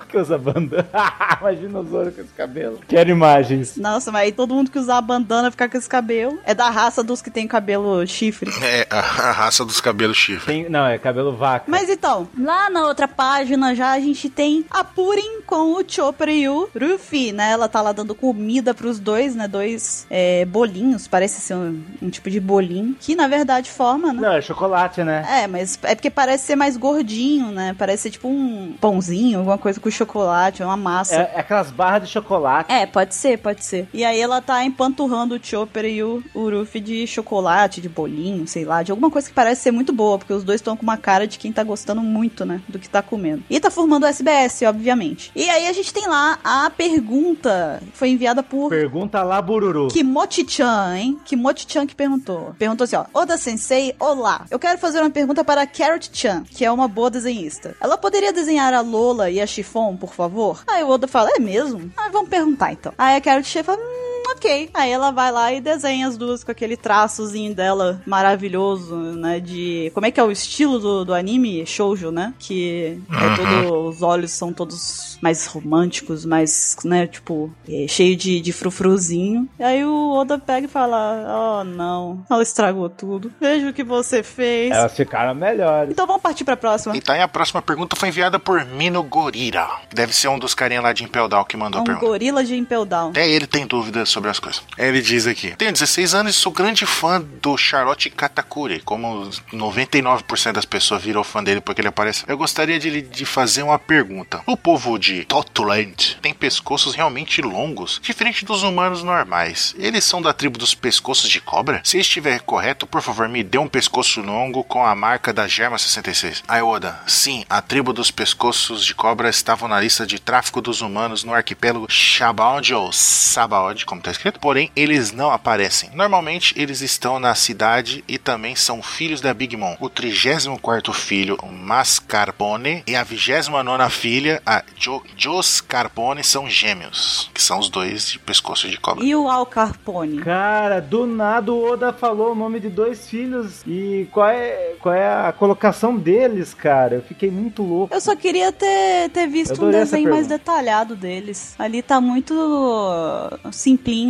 [SPEAKER 3] Que usa bandana. Imagina o Zoro com esse cabelo. Quero imagens.
[SPEAKER 1] Nossa, mas aí todo mundo que usar a bandana ficar com esse cabelo. É da raça dos que tem cabelo chifre.
[SPEAKER 2] É a, a raça dos cabelos chifre.
[SPEAKER 3] Tem- não, é cabelo vaca.
[SPEAKER 1] Mas então, lá na outra página já a gente tem a Purin com o Chopper e o Ruffy, né? Ela tá lá dando comida pros dois, né? Dois é, bolinhos, parece ser um, um tipo de bolinho, que na verdade forma, né?
[SPEAKER 3] Não, é chocolate, né?
[SPEAKER 1] É, mas é porque parece ser mais gordinho, né? Parece ser tipo um pãozinho, alguma coisa com chocolate, uma massa.
[SPEAKER 3] É, é aquelas barras de chocolate.
[SPEAKER 1] É, pode ser, pode ser. E aí ela tá empanturrando o Chopper e o, Ruffy de chocolate, de bolinho, sei lá, de alguma coisa que parece ser muito boa, porque os dois estão com uma cara de quem tá gostando muito, né, do que tá comendo. E tá formando o SBS, obviamente. E aí a gente tem lá a pergunta, foi enviada por
[SPEAKER 3] Pergunta lá, Bururu.
[SPEAKER 1] Kimochi-chan, hein? Kimochi-chan que perguntou. Perguntou assim, ó. Oda Sensei, olá. Eu quero fazer uma pergunta para a Carrot-chan, que é uma boa desenhista. Ela poderia desenhar a Lola e a Chiffon, por favor? Aí o Oda fala, é mesmo? Ah, vamos perguntar então. Aí a Carrot-chan fala, hum, ok. Aí ela vai lá e desenha as duas com aquele traçozinho dela maravilhoso, né? De. Como é que é o estilo do, do anime? Shoujo, né? Que é todo. Os olhos são todos mais românticos, mais, né? Tipo, é, cheio de, de frufruzinho. E aí o Oda pega e fala: Oh, não. Ela estragou tudo. Veja o que você fez.
[SPEAKER 3] Elas ficaram melhores.
[SPEAKER 1] Então vamos partir pra próxima.
[SPEAKER 2] Então, e a próxima pergunta foi enviada por Mino Gorira. Deve ser um dos carinha lá de Impel Down que mandou a
[SPEAKER 1] Um
[SPEAKER 2] pergunta.
[SPEAKER 1] gorila de Impel Down.
[SPEAKER 2] Até ele tem dúvidas sobre as coisas. Ele diz aqui: Tenho 16 anos e sou grande fã do Charlotte Katakuri. Como 99% das pessoas viram fã dele porque ele aparece. Eu gostaria de, lhe- fazer uma pergunta. O povo de Totland tem pescoços realmente longos, diferente dos humanos normais. Eles são da tribo dos pescoços de cobra? Se estiver correto, por favor, me dê um pescoço longo com a marca da Germa 66. Aí, Oda, sim, a tribo dos pescoços de cobra estavam na lista de tráfico dos humanos no arquipélago Shabaod ou Sabaod, como está escrito, porém eles não aparecem. Normalmente eles estão na cidade e também são filhos da Big Mom. O 34 filho, o Mascarpone, e a 29 filha, a jo Jos Carpone, são gêmeos, que são os dois de pescoço de cobra.
[SPEAKER 1] E o Al Carpone?
[SPEAKER 3] Cara, do nada o Oda falou o nome de dois filhos e qual é, qual é a colocação deles, cara. Eu fiquei muito louco.
[SPEAKER 1] Eu só queria ter, ter visto um desenho mais detalhado deles. Ali tá muito uh,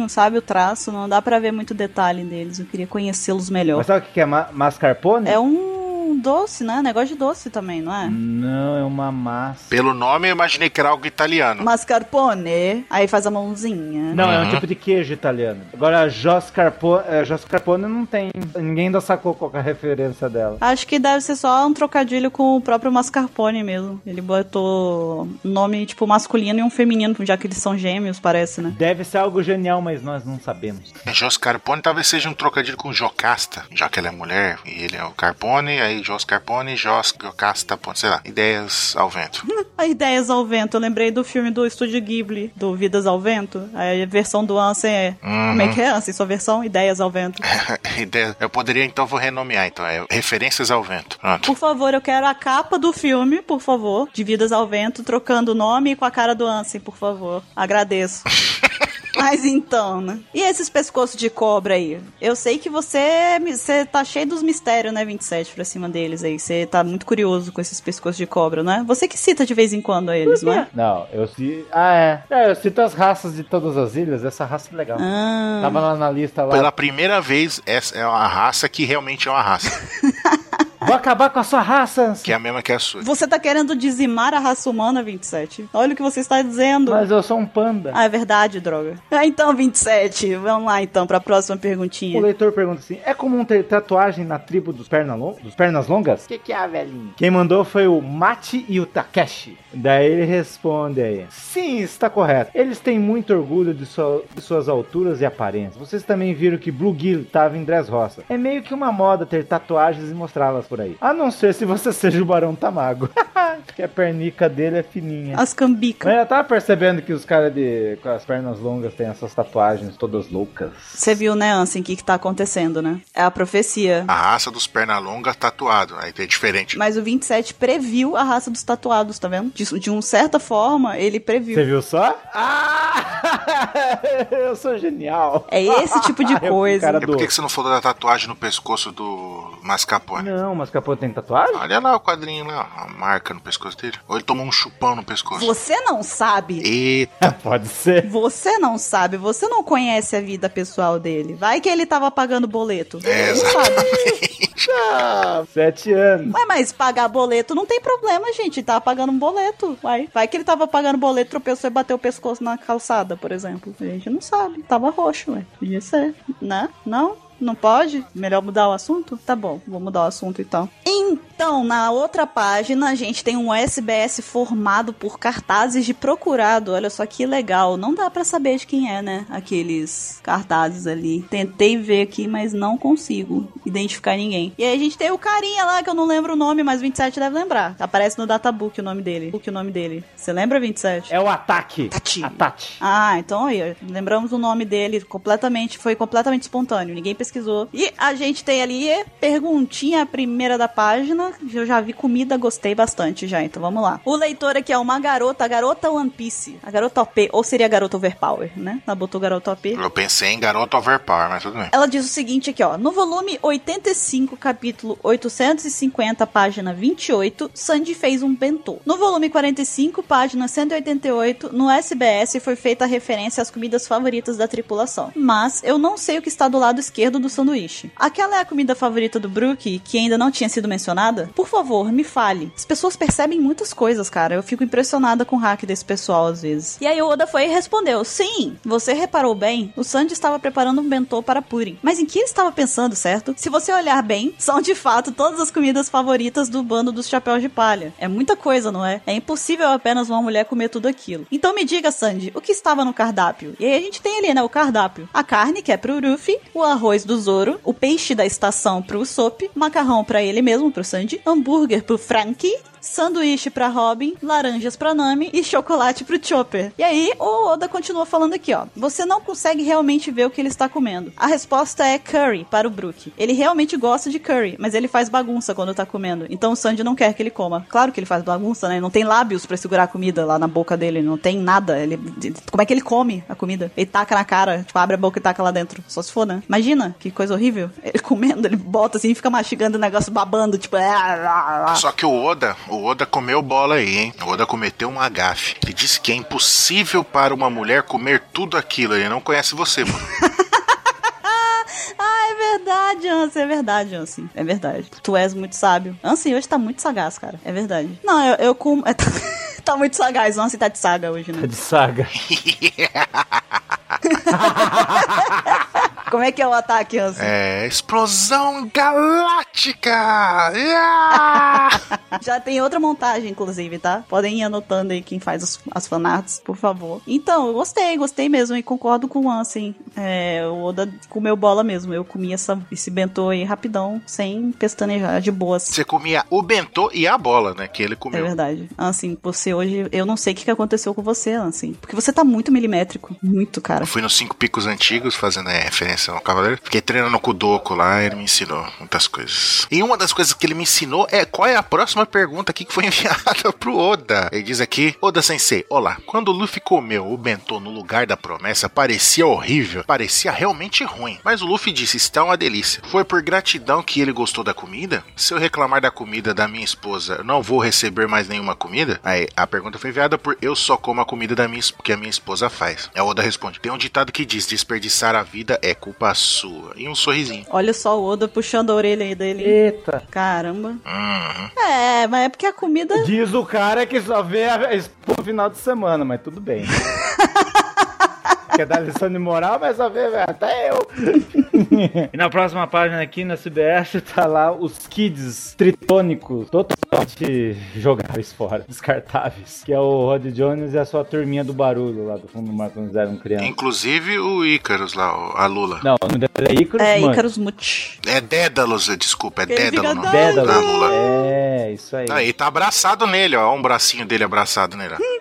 [SPEAKER 1] sabe? O traço, não dá pra ver muito detalhe deles. Eu queria conhecê-los melhor.
[SPEAKER 3] Mas sabe o que que é ma mascarpone?
[SPEAKER 1] É um doce, né? Negócio de doce também, não é?
[SPEAKER 3] Não, é uma massa.
[SPEAKER 2] Pelo nome eu imaginei que era algo italiano.
[SPEAKER 1] Mascarpone, aí faz a mãozinha.
[SPEAKER 3] Não, é um
[SPEAKER 2] Uhum.
[SPEAKER 3] tipo de queijo italiano. Agora, Jos Carpone, é, não tem. Ninguém ainda sacou qual que é a referência dela.
[SPEAKER 1] Acho que deve ser só um trocadilho com o próprio mascarpone mesmo. Ele botou um nome tipo masculino e um feminino, já que eles são gêmeos, parece, né?
[SPEAKER 3] Deve ser algo genial, mas nós não sabemos.
[SPEAKER 2] Jos Carpone talvez seja um trocadilho com Jocasta, já que ela é mulher e ele é o Carpone, aí Jos Carpone, Jos Jocasta, Pone, sei lá, ideias ao vento.
[SPEAKER 1] Ideias ao Vento, eu lembrei do filme do Estúdio Ghibli, do Vidas ao Vento. A versão do Ansem é. Como é que é, Ansem? Sua versão? Ideias ao Vento.
[SPEAKER 2] Ideia- eu poderia então vou renomear, então é referências ao vento. Pronto.
[SPEAKER 1] Por favor, eu quero a capa do filme, por favor, de Vidas ao Vento, trocando o nome com a cara do Ansem, por favor. Agradeço. Mas então, né? E esses pescoços de cobra aí? Eu sei que você, você tá cheio dos mistérios, né, 27, pra cima deles aí. Você tá muito curioso com esses pescoços de cobra, né? Você que cita de vez em quando eles, não é?
[SPEAKER 3] Não, eu cito. Ah, é. É, eu cito as raças de todas as ilhas. Essa raça é legal.
[SPEAKER 1] Ah.
[SPEAKER 3] Tava lá na lista lá.
[SPEAKER 2] Pela primeira vez, essa é uma raça que realmente é uma raça,
[SPEAKER 3] Vou acabar com a sua raça.
[SPEAKER 2] que é a mesma que a sua.
[SPEAKER 1] Você tá querendo dizimar a raça humana, 27? Olha o que você está dizendo.
[SPEAKER 3] Mas eu sou um panda.
[SPEAKER 1] Ah, é verdade, droga. Ah, então, 27, vamos lá então pra próxima
[SPEAKER 3] O
[SPEAKER 1] perguntinha.
[SPEAKER 3] leitor pergunta assim: é comum ter tatuagem na tribo dos, perna dos pernas longas? O que, que é, velhinho? Quem mandou foi o Mati e o Takeshi. Daí ele responde aí: Sim, está correto. Eles têm muito orgulho de, sua- de suas alturas e aparências. Vocês também viram que Blue Gill estava em Dressrosa. É meio que uma moda ter tatuagens e mostrá-las por aí. A não ser se você seja o Barão Tamago. que a pernica dele é fininha.
[SPEAKER 1] As cambicas.
[SPEAKER 3] Mas eu tava percebendo que os caras de com as pernas longas têm essas tatuagens todas loucas.
[SPEAKER 1] Você viu, né, Ansem, o que, que tá acontecendo, né? É a profecia.
[SPEAKER 2] A raça dos perna longa tatuado, aí é diferente.
[SPEAKER 1] Mas o 27 previu a raça dos tatuados, tá vendo? De, de uma certa forma, ele previu.
[SPEAKER 3] Você viu só? Ah! Eu sou genial.
[SPEAKER 1] É esse tipo de coisa.
[SPEAKER 3] cara
[SPEAKER 2] E por que, você não falou da tatuagem no pescoço do Mascapone?
[SPEAKER 3] Não, Capô tem tatuagem?
[SPEAKER 2] Olha lá o quadrinho lá, a marca no pescoço dele. Ou ele tomou um chupão no pescoço.
[SPEAKER 1] Você não sabe.
[SPEAKER 2] Eita,
[SPEAKER 3] Pode ser.
[SPEAKER 1] Você não sabe, você não conhece a vida pessoal dele. Vai que ele tava pagando boleto.
[SPEAKER 2] É,
[SPEAKER 1] Não sabe.
[SPEAKER 3] Ah, sete anos.
[SPEAKER 1] Ué, mas pagar boleto não tem problema, gente. Ele tava pagando um boleto. Vai. Vai que ele tava pagando boleto, tropeçou e bateu o pescoço na calçada, por exemplo. A gente não sabe. Tava roxo, ué. Podia ser. Né? Não? Não pode? Melhor mudar o assunto? Tá bom, vou mudar o assunto então. Então, na outra página, a gente tem um SBS formado por cartazes de procurado. Olha só que legal. Não dá pra saber de quem é, né? Aqueles cartazes ali. Tentei ver aqui, mas não consigo identificar ninguém. E aí a gente tem o carinha lá, que eu não lembro o nome, mas 27 deve lembrar. Aparece no databook o nome dele. Book o nome dele. Você lembra, 27?
[SPEAKER 3] É o ataque.
[SPEAKER 1] Tati.
[SPEAKER 3] A Tati.
[SPEAKER 1] Ah, então aí, lembramos o nome dele completamente, foi completamente espontâneo. Ninguém pesquisou. E a gente tem ali perguntinha a primeira da página. Eu já vi comida, gostei bastante já, então vamos lá. O leitor aqui é uma garota, a garota One Piece. A garota OP, ou seria a garota Overpower, né? Ela botou garota OP.
[SPEAKER 2] Eu pensei em garoto overpower, mas tudo bem.
[SPEAKER 1] Ela diz o seguinte aqui, ó. No volume 85, capítulo 850, página 28, Sandy fez um bentô. No volume 45, página 188, no SBS foi feita a referência às comidas favoritas da tripulação. Mas eu não sei o que está do lado esquerdo do sanduíche. Aquela é a comida favorita do Brook que ainda não tinha sido mencionada? Por favor, me fale. As pessoas percebem muitas coisas, cara. Eu fico impressionada com o hack desse pessoal às vezes. E aí o Oda foi e respondeu: Sim, você reparou bem, o Sandy estava preparando um bentô para Purim. Mas em que ele estava pensando, certo? Se você olhar bem, são de fato todas as comidas favoritas do bando dos chapéus de palha. É muita coisa, não é? É impossível apenas uma mulher comer tudo aquilo. Então me diga, Sandy, o que estava no cardápio? E aí a gente tem ali, né, o cardápio. A carne, que é pro Ruffy, o arroz do Zoro, o peixe da estação pro Usopp, macarrão para ele mesmo, pro Sandy, hambúrguer pro Frankie, sanduíche pra Robin, laranjas pra Nami e chocolate pro Chopper. E aí, o Oda continua falando aqui, ó. Você não consegue realmente ver o que ele está comendo. A resposta é curry para o Brook. Ele realmente gosta de curry, mas ele faz bagunça quando tá comendo. Então o Sandy não quer que ele coma. Claro que ele faz bagunça, né? Não tem lábios para segurar a comida lá na boca dele, não tem nada. Ele, como é que ele come a comida? Ele taca na cara, tipo, abre a boca e taca lá dentro. Só se for, né? Imagina, que coisa horrível. Ele comendo, ele bota assim, fica mastigando o negócio, babando, tipo, é...
[SPEAKER 2] Só que o Oda, o Oda comeu bola aí, hein? O Oda cometeu um agafe. Ele disse que é impossível para uma mulher comer tudo aquilo. Ele não conhece você, mano.
[SPEAKER 1] ah, é verdade, Ansem, é verdade, Ansem. É verdade. Tu és muito sábio. Ansem hoje tá muito sagaz, cara. É verdade. Não, eu, eu como... É, tá... tá muito sagaz. Ansem tá de saga hoje, né?
[SPEAKER 3] Tá de saga.
[SPEAKER 1] Como é que é o ataque, Ansem?
[SPEAKER 2] É, explosão galáctica! Yeah!
[SPEAKER 1] Já tem outra montagem, inclusive, tá? Podem ir anotando aí quem faz os, as fanarts, por favor. Então, eu gostei, gostei mesmo e concordo com o Ansem. É, o Oda comeu bola mesmo. Eu comi essa, esse bentô aí rapidão, sem pestanejar, de boas.
[SPEAKER 2] Você comia o bentô e a bola, né? Que ele
[SPEAKER 1] É
[SPEAKER 2] comeu.
[SPEAKER 1] verdade. Ansem, você hoje, eu não sei o que que aconteceu com você, Ansem. Porque você tá muito milimétrico. Muito, cara.
[SPEAKER 2] Eu fui nos cinco picos antigos, fazendo é, referência ao Cavaleiro. Fiquei treinando com o lá, ele me ensinou muitas coisas. E uma das coisas que ele me ensinou é qual é a próxima pergunta aqui que foi enviada pro Oda. Ele diz aqui: Oda Sensei, olá. Quando o Luffy comeu o bentô no lugar da promessa, parecia horrível, parecia realmente ruim. Mas o Luffy disse: está uma delícia. Foi por gratidão que ele gostou da comida? Se eu reclamar da comida da minha esposa, não vou receber mais nenhuma comida? Aí a pergunta foi enviada por eu só como a comida da minha, que a minha esposa faz. A Oda responde: tem um ditado que diz: desperdiçar a vida é culpa sua. E um sorrisinho.
[SPEAKER 1] Olha só o Oda puxando a orelha aí dele.
[SPEAKER 3] Eita.
[SPEAKER 1] Caramba.
[SPEAKER 2] Uhum.
[SPEAKER 1] É, mas é porque a comida.
[SPEAKER 3] Diz o cara que só vê a final de semana, mas tudo bem. Quer dar lição de moral, mas só vê, velho, até eu. e na próxima página aqui na CBS tá lá os kids tritônicos, totalmente jogáveis fora, descartáveis. Que é o Rod Jones e a sua turminha do barulho lá do fundo do mar quando eles eram crianças.
[SPEAKER 2] Inclusive o Ícaros lá, a Lula.
[SPEAKER 3] Não, o nome dele é Icarus,
[SPEAKER 1] É,
[SPEAKER 3] mano.
[SPEAKER 1] Icarus Much.
[SPEAKER 2] É Dédalos, desculpa, é
[SPEAKER 1] Ele fica
[SPEAKER 2] Dédalo. não.
[SPEAKER 3] Dédalo.
[SPEAKER 2] Da Lula.
[SPEAKER 3] É, isso aí.
[SPEAKER 2] Aí tá abraçado nele, ó. Um bracinho dele abraçado nele. ó.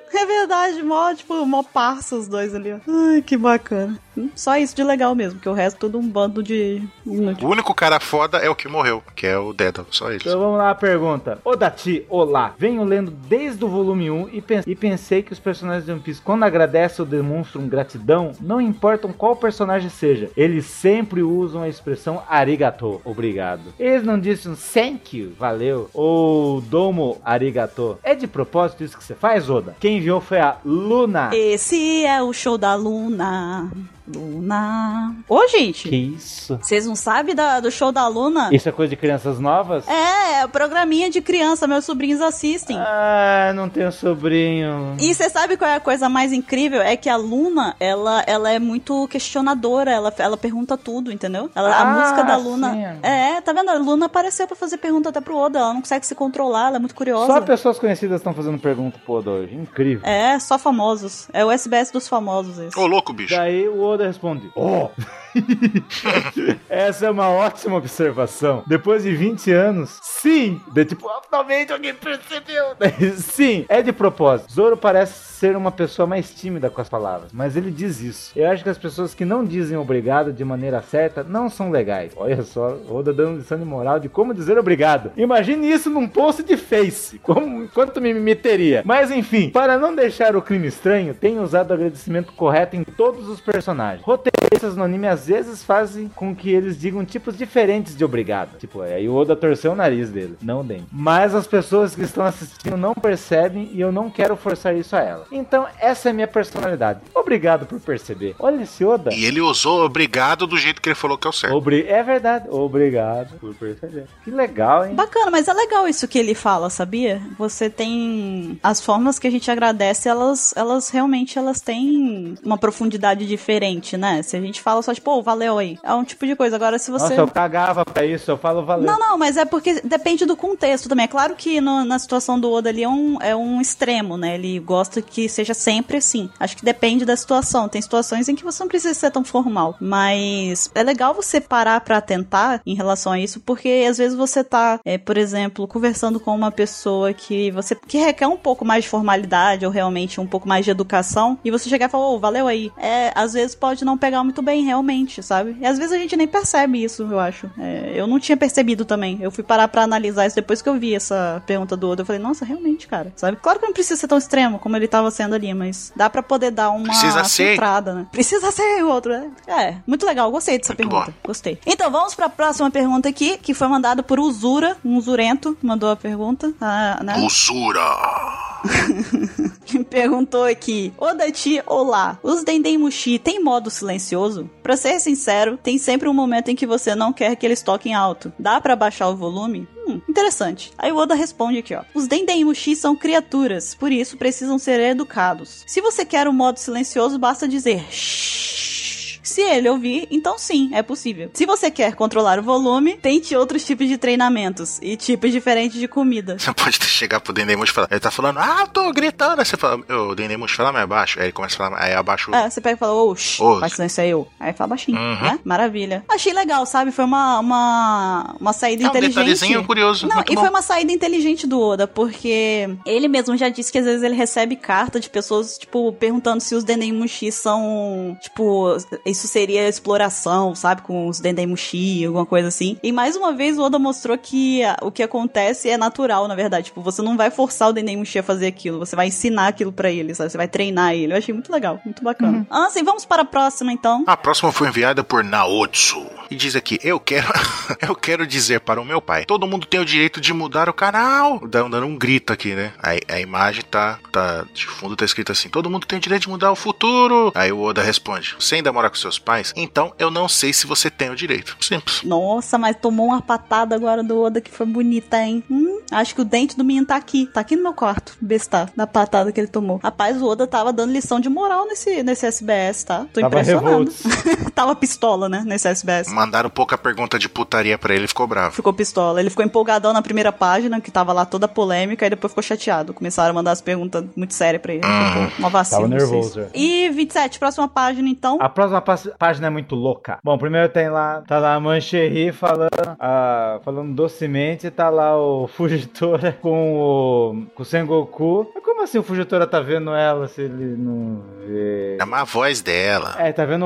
[SPEAKER 1] Verdade, mó, tipo, mó parça os dois ali, ó. Ai, que bacana. Hum, Só isso de legal mesmo, que o resto tudo um bando de.
[SPEAKER 2] O único cara foda é o que morreu, que é o Dédalo, só ele.
[SPEAKER 3] Então vamos lá a pergunta. Ô Dati, olá. Venho lendo desde o volume 1 e, e pensei que os personagens de One Piece, quando agradecem ou demonstram gratidão, não importam qual personagem seja, eles sempre usam a expressão arigato, obrigado. Eles não dizem um thank you, valeu, ou domo arigato. É de propósito isso que você faz, Oda? Quem enviou foi a Luna.
[SPEAKER 1] Esse é o show da Luna. Luna. Ô, gente,
[SPEAKER 3] Que isso?
[SPEAKER 1] vocês não sabem da- do show da Luna?
[SPEAKER 3] Isso é coisa de crianças novas?
[SPEAKER 1] É, é o programinha de criança, meus sobrinhos assistem.
[SPEAKER 3] Ah, não tenho sobrinho.
[SPEAKER 1] E você sabe qual é a coisa mais incrível? É que a Luna, ela, ela é muito questionadora, ela, ela pergunta tudo, entendeu? Ela- a
[SPEAKER 3] Ah,
[SPEAKER 1] música da Luna.
[SPEAKER 3] sim.
[SPEAKER 1] É, tá vendo? A Luna apareceu pra fazer pergunta até pro Oda, ela não consegue se controlar, ela é muito curiosa.
[SPEAKER 3] Só pessoas conhecidas estão fazendo pergunta pro Oda hoje. Incrível.
[SPEAKER 1] É, só famosos. É o SBS dos famosos esse.
[SPEAKER 2] Ô, louco, bicho.
[SPEAKER 3] Daí o Oda responde: Oh! Essa é uma ótima observação. Depois de 20 anos, sim! De tipo, "Ah, finalmente alguém percebeu. sim, é de propósito. Zoro parece ser uma pessoa mais tímida com as palavras, mas ele diz isso. Eu acho que as pessoas que não dizem obrigado de maneira certa não são legais. Olha só, Oda dando lição de moral de como dizer obrigado. Imagine isso num post de Face. Como, quanto me meteria? Mas enfim, para não deixar o crime estranho, tenho usado o agradecimento correto em todos os personagens. Roteiristas no anime às vezes fazem com que eles digam tipos diferentes de obrigado. Tipo, aí o Oda torceu o nariz dele, não dente. Mas as pessoas que estão assistindo não percebem e eu não quero forçar isso a elas. Então, essa é a minha personalidade. Obrigado por perceber. Olha esse Oda.
[SPEAKER 2] E ele usou obrigado do jeito que ele falou que é o certo.
[SPEAKER 3] Obri... É verdade. Obrigado por perceber. Que legal, hein?
[SPEAKER 1] Bacana, mas é legal isso que ele fala, sabia? Você tem as formas que a gente agradece, elas, elas realmente elas têm uma profundidade diferente, né? Se a gente fala só tipo, oh, valeu aí, é um tipo de coisa. Agora se você
[SPEAKER 3] Nossa, eu cagava pra isso, eu falo valeu.
[SPEAKER 1] Não, não, mas é porque depende do contexto também. É claro que no- na situação do Oda ali é um, é um extremo, né? Ele gosta que seja sempre assim. Acho que depende da situação. Tem situações em que você não precisa ser tão formal. Mas é legal você parar pra atentar em relação a isso, porque às vezes você tá, é, por exemplo, conversando com uma pessoa que você que requer um pouco mais de formalidade ou realmente um pouco mais de educação, e você chegar e falar, ô, valeu aí. É, às vezes pode não pegar muito bem, realmente, sabe? E às vezes a gente nem percebe isso, eu acho. É, eu não tinha percebido também. Eu fui parar pra analisar isso depois que eu vi essa pergunta do Oda. Eu falei, nossa, realmente, cara, sabe? Claro que não precisa ser tão extremo como ele tava sendo ali, mas dá pra poder dar uma
[SPEAKER 2] Precisa ser.
[SPEAKER 1] né? Precisa ser o outro, né? É, muito legal, gostei dessa
[SPEAKER 2] Muito
[SPEAKER 1] pergunta.
[SPEAKER 2] bom.
[SPEAKER 1] Gostei. Então, vamos pra próxima pergunta aqui, que foi mandada por Uzura, um Zurento, mandou a pergunta, ah, né?
[SPEAKER 2] Usura!
[SPEAKER 1] Perguntou aqui, Odachi, olá, os Dendemushi tem modo silencioso? Pra ser sincero, tem sempre um momento em que você não quer que eles toquem alto. Dá pra baixar o volume? Hum, interessante. Aí o Oda responde aqui, ó. Os Dendemushi são criaturas, por isso precisam ser educados. Se você quer o modo silencioso, basta dizer shh. Se ele ouvir, então sim, é possível. Se você quer controlar o volume, tente outros tipos de treinamentos e tipos diferentes de comida.
[SPEAKER 2] Você pode chegar pro Dendemush e falar, ele tá falando, ah, eu tô gritando. Aí você fala, o Dendemush fala mais baixo. Aí ele começa a falar, aí abaixa o...
[SPEAKER 1] É, você pega e fala, Ô. faz silêncio aí, eu. Aí fala baixinho,
[SPEAKER 2] Uhum.
[SPEAKER 1] né? Maravilha. Achei legal, sabe? Foi uma, uma, uma saída
[SPEAKER 2] É um
[SPEAKER 1] inteligente.
[SPEAKER 2] detalhezinho curioso.
[SPEAKER 1] Não, e
[SPEAKER 2] bom.
[SPEAKER 1] foi uma saída inteligente do Oda, porque ele mesmo já disse que às vezes ele recebe carta de pessoas, tipo, perguntando se os Dendemushi são, tipo, isso seria exploração, sabe? Com os Dendemushi, alguma coisa assim. E mais uma vez o Oda mostrou que ah, o que acontece é natural, na verdade. Tipo, você não vai forçar o Dendemushi a fazer aquilo, você vai ensinar aquilo pra ele, sabe? Você vai treinar ele. Eu achei muito legal, muito bacana.
[SPEAKER 2] Uhum.
[SPEAKER 1] Ah, sim, vamos para a próxima então.
[SPEAKER 2] A próxima foi enviada por Naotsu. E diz aqui, eu quero eu quero dizer para o meu pai, todo mundo tem o direito de mudar o canal. Dando, dando um grito aqui, né? Aí a imagem tá, tá de fundo tá escrito assim, todo mundo tem o direito de mudar o futuro. Aí o Oda responde, você ainda mora com seus pais? Então eu não sei se você tem o direito. Simples.
[SPEAKER 1] Nossa, mas tomou uma patada agora do Oda que foi bonita, hein? Hum, acho que o dente do menino tá aqui. Tá aqui no meu quarto. Besta, da patada que ele tomou. Rapaz, o Oda tava dando lição de moral nesse, nesse SBS, tá? Tô
[SPEAKER 3] Tava
[SPEAKER 1] impressionado. tava pistola, né? Nesse SBS.
[SPEAKER 2] Mandaram pouca pergunta de putaria pra ele, ficou bravo.
[SPEAKER 1] Ficou pistola. Ele ficou empolgadão na primeira página, que tava lá toda polêmica, e depois ficou chateado. Começaram a mandar as perguntas muito sérias pra ele. Ficou uma vacina.
[SPEAKER 3] Tava nervoso, é.
[SPEAKER 1] E 27, próxima página então.
[SPEAKER 3] A próxima pá- página é muito louca. Bom, primeiro tem lá, tá lá a Mancherry falando, falando docemente, tá lá o Fujitora com o, com o Sengoku. Mas como assim o Fujitora tá vendo ela se ele não vê?
[SPEAKER 2] É uma voz dela.
[SPEAKER 3] É, tá vendo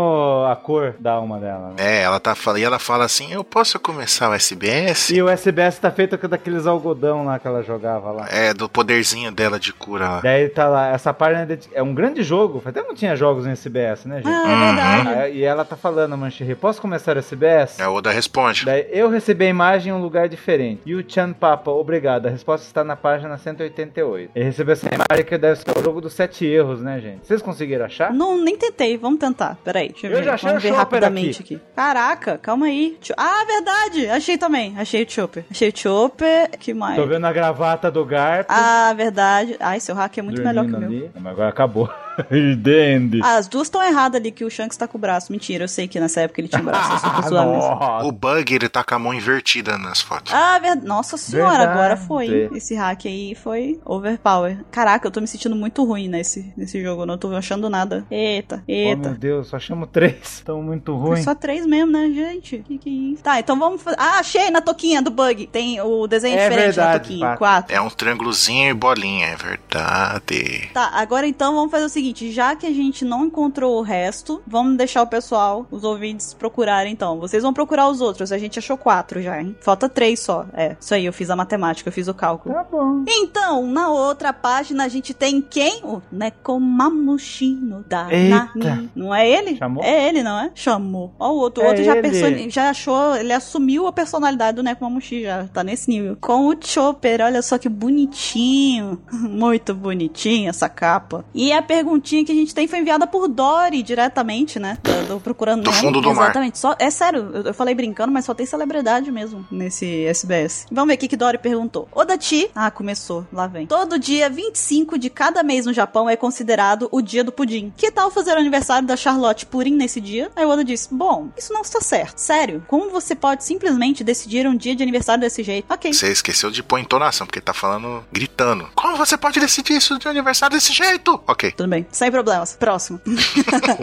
[SPEAKER 3] a cor da alma dela, né?
[SPEAKER 2] É, ela tá falando, e ela fala assim, eu posso começar o SBS?
[SPEAKER 3] E o SBS tá feito com daqueles algodão lá que ela jogava lá.
[SPEAKER 2] É, do poderzinho dela de cura lá.
[SPEAKER 3] Daí tá lá, essa página é é um grande jogo. Até não tinha jogos em SBS, né, gente?
[SPEAKER 1] Ah, é.
[SPEAKER 3] Ah, E ela tá falando, Mancherry, posso começar o SBS?
[SPEAKER 2] É, o Oda responde.
[SPEAKER 3] Daí eu recebi a imagem em um lugar diferente. Yu Chan Papa, obrigado. A resposta está na página 188. Ele recebeu essa imagem que deve ser o jogo dos sete erros, né, gente? Vocês conseguiram achar?
[SPEAKER 1] Não, nem tentei. Vamos tentar. Peraí, deixa eu,
[SPEAKER 3] Eu
[SPEAKER 1] ver.
[SPEAKER 3] já achei
[SPEAKER 1] Vamos
[SPEAKER 3] o
[SPEAKER 1] ver rapidamente aqui. Caraca, calma aí. Ah, verdade. Achei também. Achei o Chopper. Achei o Chopper. Que mais?
[SPEAKER 3] Tô vendo a gravata do Garp.
[SPEAKER 1] Ah, verdade. Ai, seu hack é muito melhor que o
[SPEAKER 3] dormindo
[SPEAKER 1] meu.
[SPEAKER 3] ali. Mas agora acabou.
[SPEAKER 1] Ah, as duas estão erradas ali, que o Shanks tá com o braço. Mentira, eu sei que nessa época ele tinha o braço.
[SPEAKER 3] Nossa.
[SPEAKER 2] O Bug, ele tá com a mão invertida nas fotos.
[SPEAKER 1] Ah, verdade. Nossa senhora,
[SPEAKER 3] Verdade.
[SPEAKER 1] agora foi. Esse hack aí foi overpower. Caraca, eu tô me sentindo muito ruim nesse, nesse jogo. Não tô achando nada. Eita,
[SPEAKER 3] Oh, meu
[SPEAKER 1] eita.
[SPEAKER 3] Deus, só chamo três. Estão muito ruins.
[SPEAKER 1] só três mesmo, né, gente? Que que é isso? Tá, então vamos fazer. Ah, achei na toquinha do bug. Tem o desenho
[SPEAKER 3] É
[SPEAKER 1] diferente na
[SPEAKER 3] verdade,
[SPEAKER 1] toquinha.
[SPEAKER 3] fato.
[SPEAKER 1] Quatro.
[SPEAKER 2] É um triângulozinho e bolinha, é verdade.
[SPEAKER 1] Tá, agora então vamos fazer o seguinte: já que a gente não encontrou o resto, vamos deixar o pessoal, os ouvintes, procurarem então. Vocês vão procurar os outros. A gente achou quatro já, hein? Falta três só. É, isso aí, eu fiz a matemática, eu fiz o cálculo.
[SPEAKER 3] Tá bom.
[SPEAKER 1] Então, na outra página a gente tem quem? O Nekomamushino da. Nami. Não é ele?
[SPEAKER 3] Chamou?
[SPEAKER 1] É ele, não é? Chamou. Ó, o outro, o
[SPEAKER 3] É
[SPEAKER 1] outro já,
[SPEAKER 3] ele.
[SPEAKER 1] personi- já achou, ele assumiu a personalidade do Nekomamushi, já tá nesse nível. Com o Chopper, olha só que bonitinho. Muito bonitinho essa capa. E a perguntinha que a gente tem foi enviada por Dory diretamente, né? Do, do Procurando
[SPEAKER 2] Do fundo do mar.
[SPEAKER 1] Exatamente. Só, é sério, eu, eu falei brincando, mas só tem celebridade mesmo nesse SBS. Vamos ver o que que Dory perguntou. Odachi. Ah, começou. Lá vem. Todo dia 25 de cada mês no Japão é considerado o dia do pudim. Que tal fazer o aniversário da Charlotte Purim nesse dia? Aí o Oda disse: Bom, isso não está certo. Sério, como você pode simplesmente decidir um dia de aniversário desse jeito? Ok.
[SPEAKER 2] Você esqueceu de pôr entonação, porque tá falando gritando. Como você pode decidir isso de aniversário desse jeito? Ok.
[SPEAKER 1] Tudo bem, sem problemas. Próximo.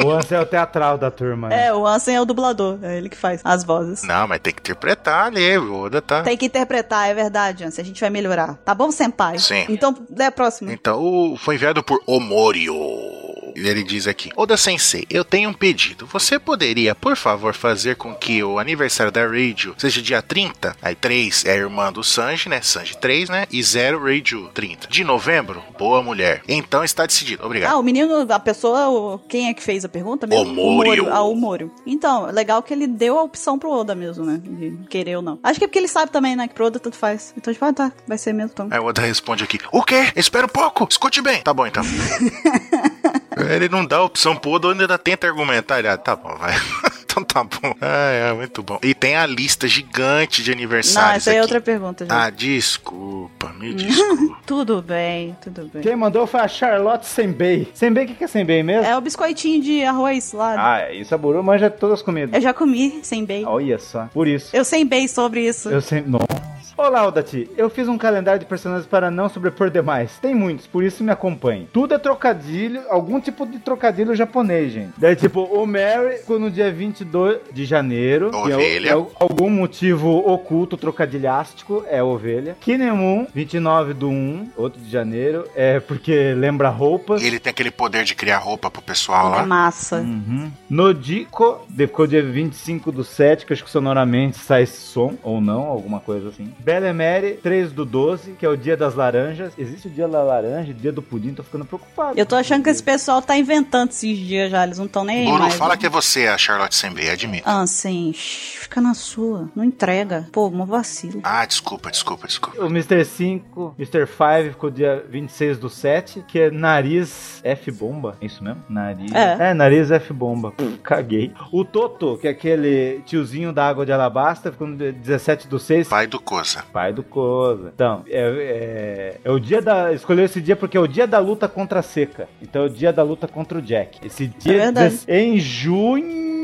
[SPEAKER 3] O Ansel é o teatral da turma. né?
[SPEAKER 1] é, o Ansem é o dublador. É ele que faz as vozes.
[SPEAKER 2] Não, mas tem que interpretar ali, o Oda tá.
[SPEAKER 1] Tem que interpretar, é verdade, Ansem. A gente vai melhorar. Tá bom, Senpai?
[SPEAKER 2] Sim.
[SPEAKER 1] Então, lê a próxima.
[SPEAKER 2] Então, o- foi enviado por Omorio. E Ele diz aqui: Oda Sensei, eu tenho um pedido. Você poderia, por favor, fazer com que o aniversário da Reiju seja dia 30? Aí 3 é a irmã do Sanji, né? Sanji 3, né? E 0 Reiju 30. De novembro? Boa mulher. Então está decidido. Obrigado.
[SPEAKER 1] Ah, o menino, a pessoa, o- quem é que fez a pergunta mesmo?
[SPEAKER 2] O Mório.
[SPEAKER 1] Ah, o Mório. Então, legal que ele deu a opção pro Oda mesmo, né? De querer ou não. Acho que é porque ele sabe também, né? Que pro Oda tanto faz. Então, tipo, ah, tá, vai ser mesmo, então.
[SPEAKER 2] Aí o Oda responde aqui: O quê? Espera um pouco. Escute bem. Tá bom então. Ele não dá opção pro Oda, ainda tenta argumentar. Ele, ah, tá bom, vai. então tá bom. Ah, é, muito bom. E tem a lista gigante de
[SPEAKER 1] Não,
[SPEAKER 2] aniversários
[SPEAKER 1] essa aí é
[SPEAKER 2] aqui.
[SPEAKER 1] outra pergunta, já.
[SPEAKER 2] Ah, desculpa, me desculpa.
[SPEAKER 1] Tudo bem, tudo bem.
[SPEAKER 3] Quem mandou foi a Charlotte Senbei. Senbei, o que que é Senbei mesmo?
[SPEAKER 1] É o biscoitinho de arroz lá.
[SPEAKER 3] Ah, isso a Buru manja todas as comidas.
[SPEAKER 1] Eu já comi sem bem.
[SPEAKER 3] Olha só, por isso.
[SPEAKER 1] Eu sei bem sobre isso.
[SPEAKER 3] Eu sempre. Nossa. Olá, Odati. Eu fiz um calendário de personagens para não sobrepor demais. Tem muitos, por isso me acompanhe. Tudo é trocadilho, algum tipo de trocadilho japonês, gente. Daí, tipo, o Mary ficou no dia 22 de janeiro. que é
[SPEAKER 2] Ovelha.
[SPEAKER 3] é o- algum motivo oculto, trocadilhástico, é ovelha. Kinemon, 29 do 1, outro de janeiro. É porque lembra roupas.
[SPEAKER 2] Ele tem aquele poder de criar roupa pro pessoal
[SPEAKER 1] É
[SPEAKER 2] lá.
[SPEAKER 1] massa.
[SPEAKER 3] Uhum. Nodiko, ficou dia 25 do 7, que acho que sonoramente sai som, ou não, alguma coisa assim. Belemere, 3 do 12, que é o dia das laranjas. Existe o dia da laranja, o dia do pudim, tô ficando preocupado.
[SPEAKER 1] Eu tô achando que esse pessoal tá inventando esses dias já, eles não estão nem aí
[SPEAKER 2] Buru,
[SPEAKER 1] mais.
[SPEAKER 2] fala que é você, a Charlotte Senbei, admito.
[SPEAKER 1] Ah, sim, shh, fica na sua, não entrega. Pô, um vacilo.
[SPEAKER 2] Ah, desculpa, desculpa, desculpa.
[SPEAKER 3] O Mr. 5, Mr. 5 ficou dia 26 do 7, que é nariz F-bomba. É isso mesmo? Nariz.
[SPEAKER 1] É.
[SPEAKER 3] nariz F-bomba. Caguei. O Toto, que é aquele tiozinho da água de alabasta, ficou no dia 17 do 6.
[SPEAKER 2] Pai do
[SPEAKER 3] Pai do Koza. Então, é, é, é o dia da. Escolheu esse dia porque é o dia da luta contra a seca. Então é o dia da luta contra o Jack. Esse dia des- em junho.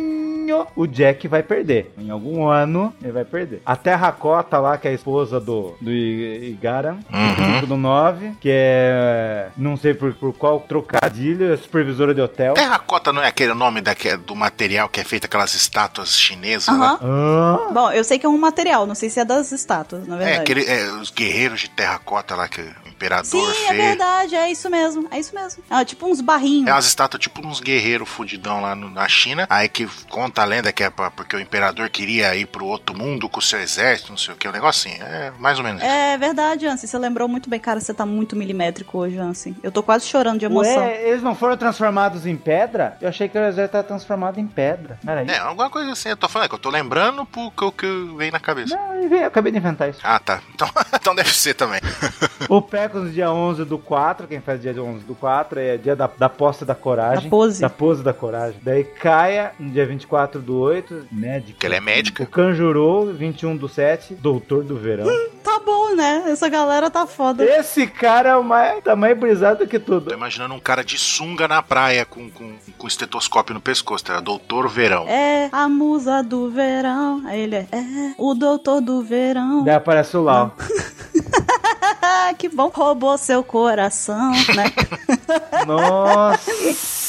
[SPEAKER 3] O Jack vai perder. Em algum ano, ele vai perder. A Terracota lá, que é a esposa do, do Igara,
[SPEAKER 2] Uhum.
[SPEAKER 3] 5 do 9, que é. Não sei por, por qual trocadilho, é supervisora de hotel.
[SPEAKER 2] Terracota não é aquele nome daque- do material que é feito aquelas estátuas chinesas lá?
[SPEAKER 1] Aham.
[SPEAKER 3] Ah,
[SPEAKER 1] Bom, eu sei que é um material, não sei se é das estátuas, na
[SPEAKER 2] É,
[SPEAKER 1] verdade.
[SPEAKER 2] aquele, é, os guerreiros de terracota lá que imperador
[SPEAKER 1] Sim, é verdade, é isso mesmo, é isso mesmo. Ah, tipo uns barrinhos.
[SPEAKER 2] É umas estátuas tipo uns guerreiros fudidão lá no- na China. Aí que conta a lenda que é pra- porque o imperador queria ir pro outro mundo com o seu exército, não sei o que, um negócio assim. É mais ou menos isso.
[SPEAKER 1] É verdade, Ansem, você lembrou muito bem. Cara, você tá muito milimétrico hoje, Ansem. Eu tô quase chorando de emoção.
[SPEAKER 3] ué, eles não foram transformados em pedra? Eu achei que o exército estava transformado em pedra. Peraí.
[SPEAKER 2] É, alguma coisa assim, eu tô falando, é que eu tô lembrando porque o que veio na cabeça.
[SPEAKER 3] Não, eu acabei de inventar isso.
[SPEAKER 2] Ah, tá. Então, então deve ser também.
[SPEAKER 3] O Pecos no dia 11 do 4, quem faz dia 11 do 4 é dia da, da posse da coragem.
[SPEAKER 1] Da pose.
[SPEAKER 3] Da pose da coragem. Daí Kaia, no dia 24 do 8, médica.
[SPEAKER 2] Que ela é médica.
[SPEAKER 3] O Kanjuro, 21 do 7, doutor do verão.
[SPEAKER 1] Tá tá bom, né? Essa galera tá foda.
[SPEAKER 3] Esse cara é o mais, tá mais brisado que
[SPEAKER 2] Tô
[SPEAKER 3] tudo.
[SPEAKER 2] imaginando um cara de sunga na praia com, com, com estetoscópio no pescoço, tá? Doutor Verão.
[SPEAKER 1] É a musa do verão. Aí ele é, é o doutor do verão.
[SPEAKER 3] Daí aparece o Lau.
[SPEAKER 1] Que bom. Roubou seu coração, né?
[SPEAKER 3] Nossa!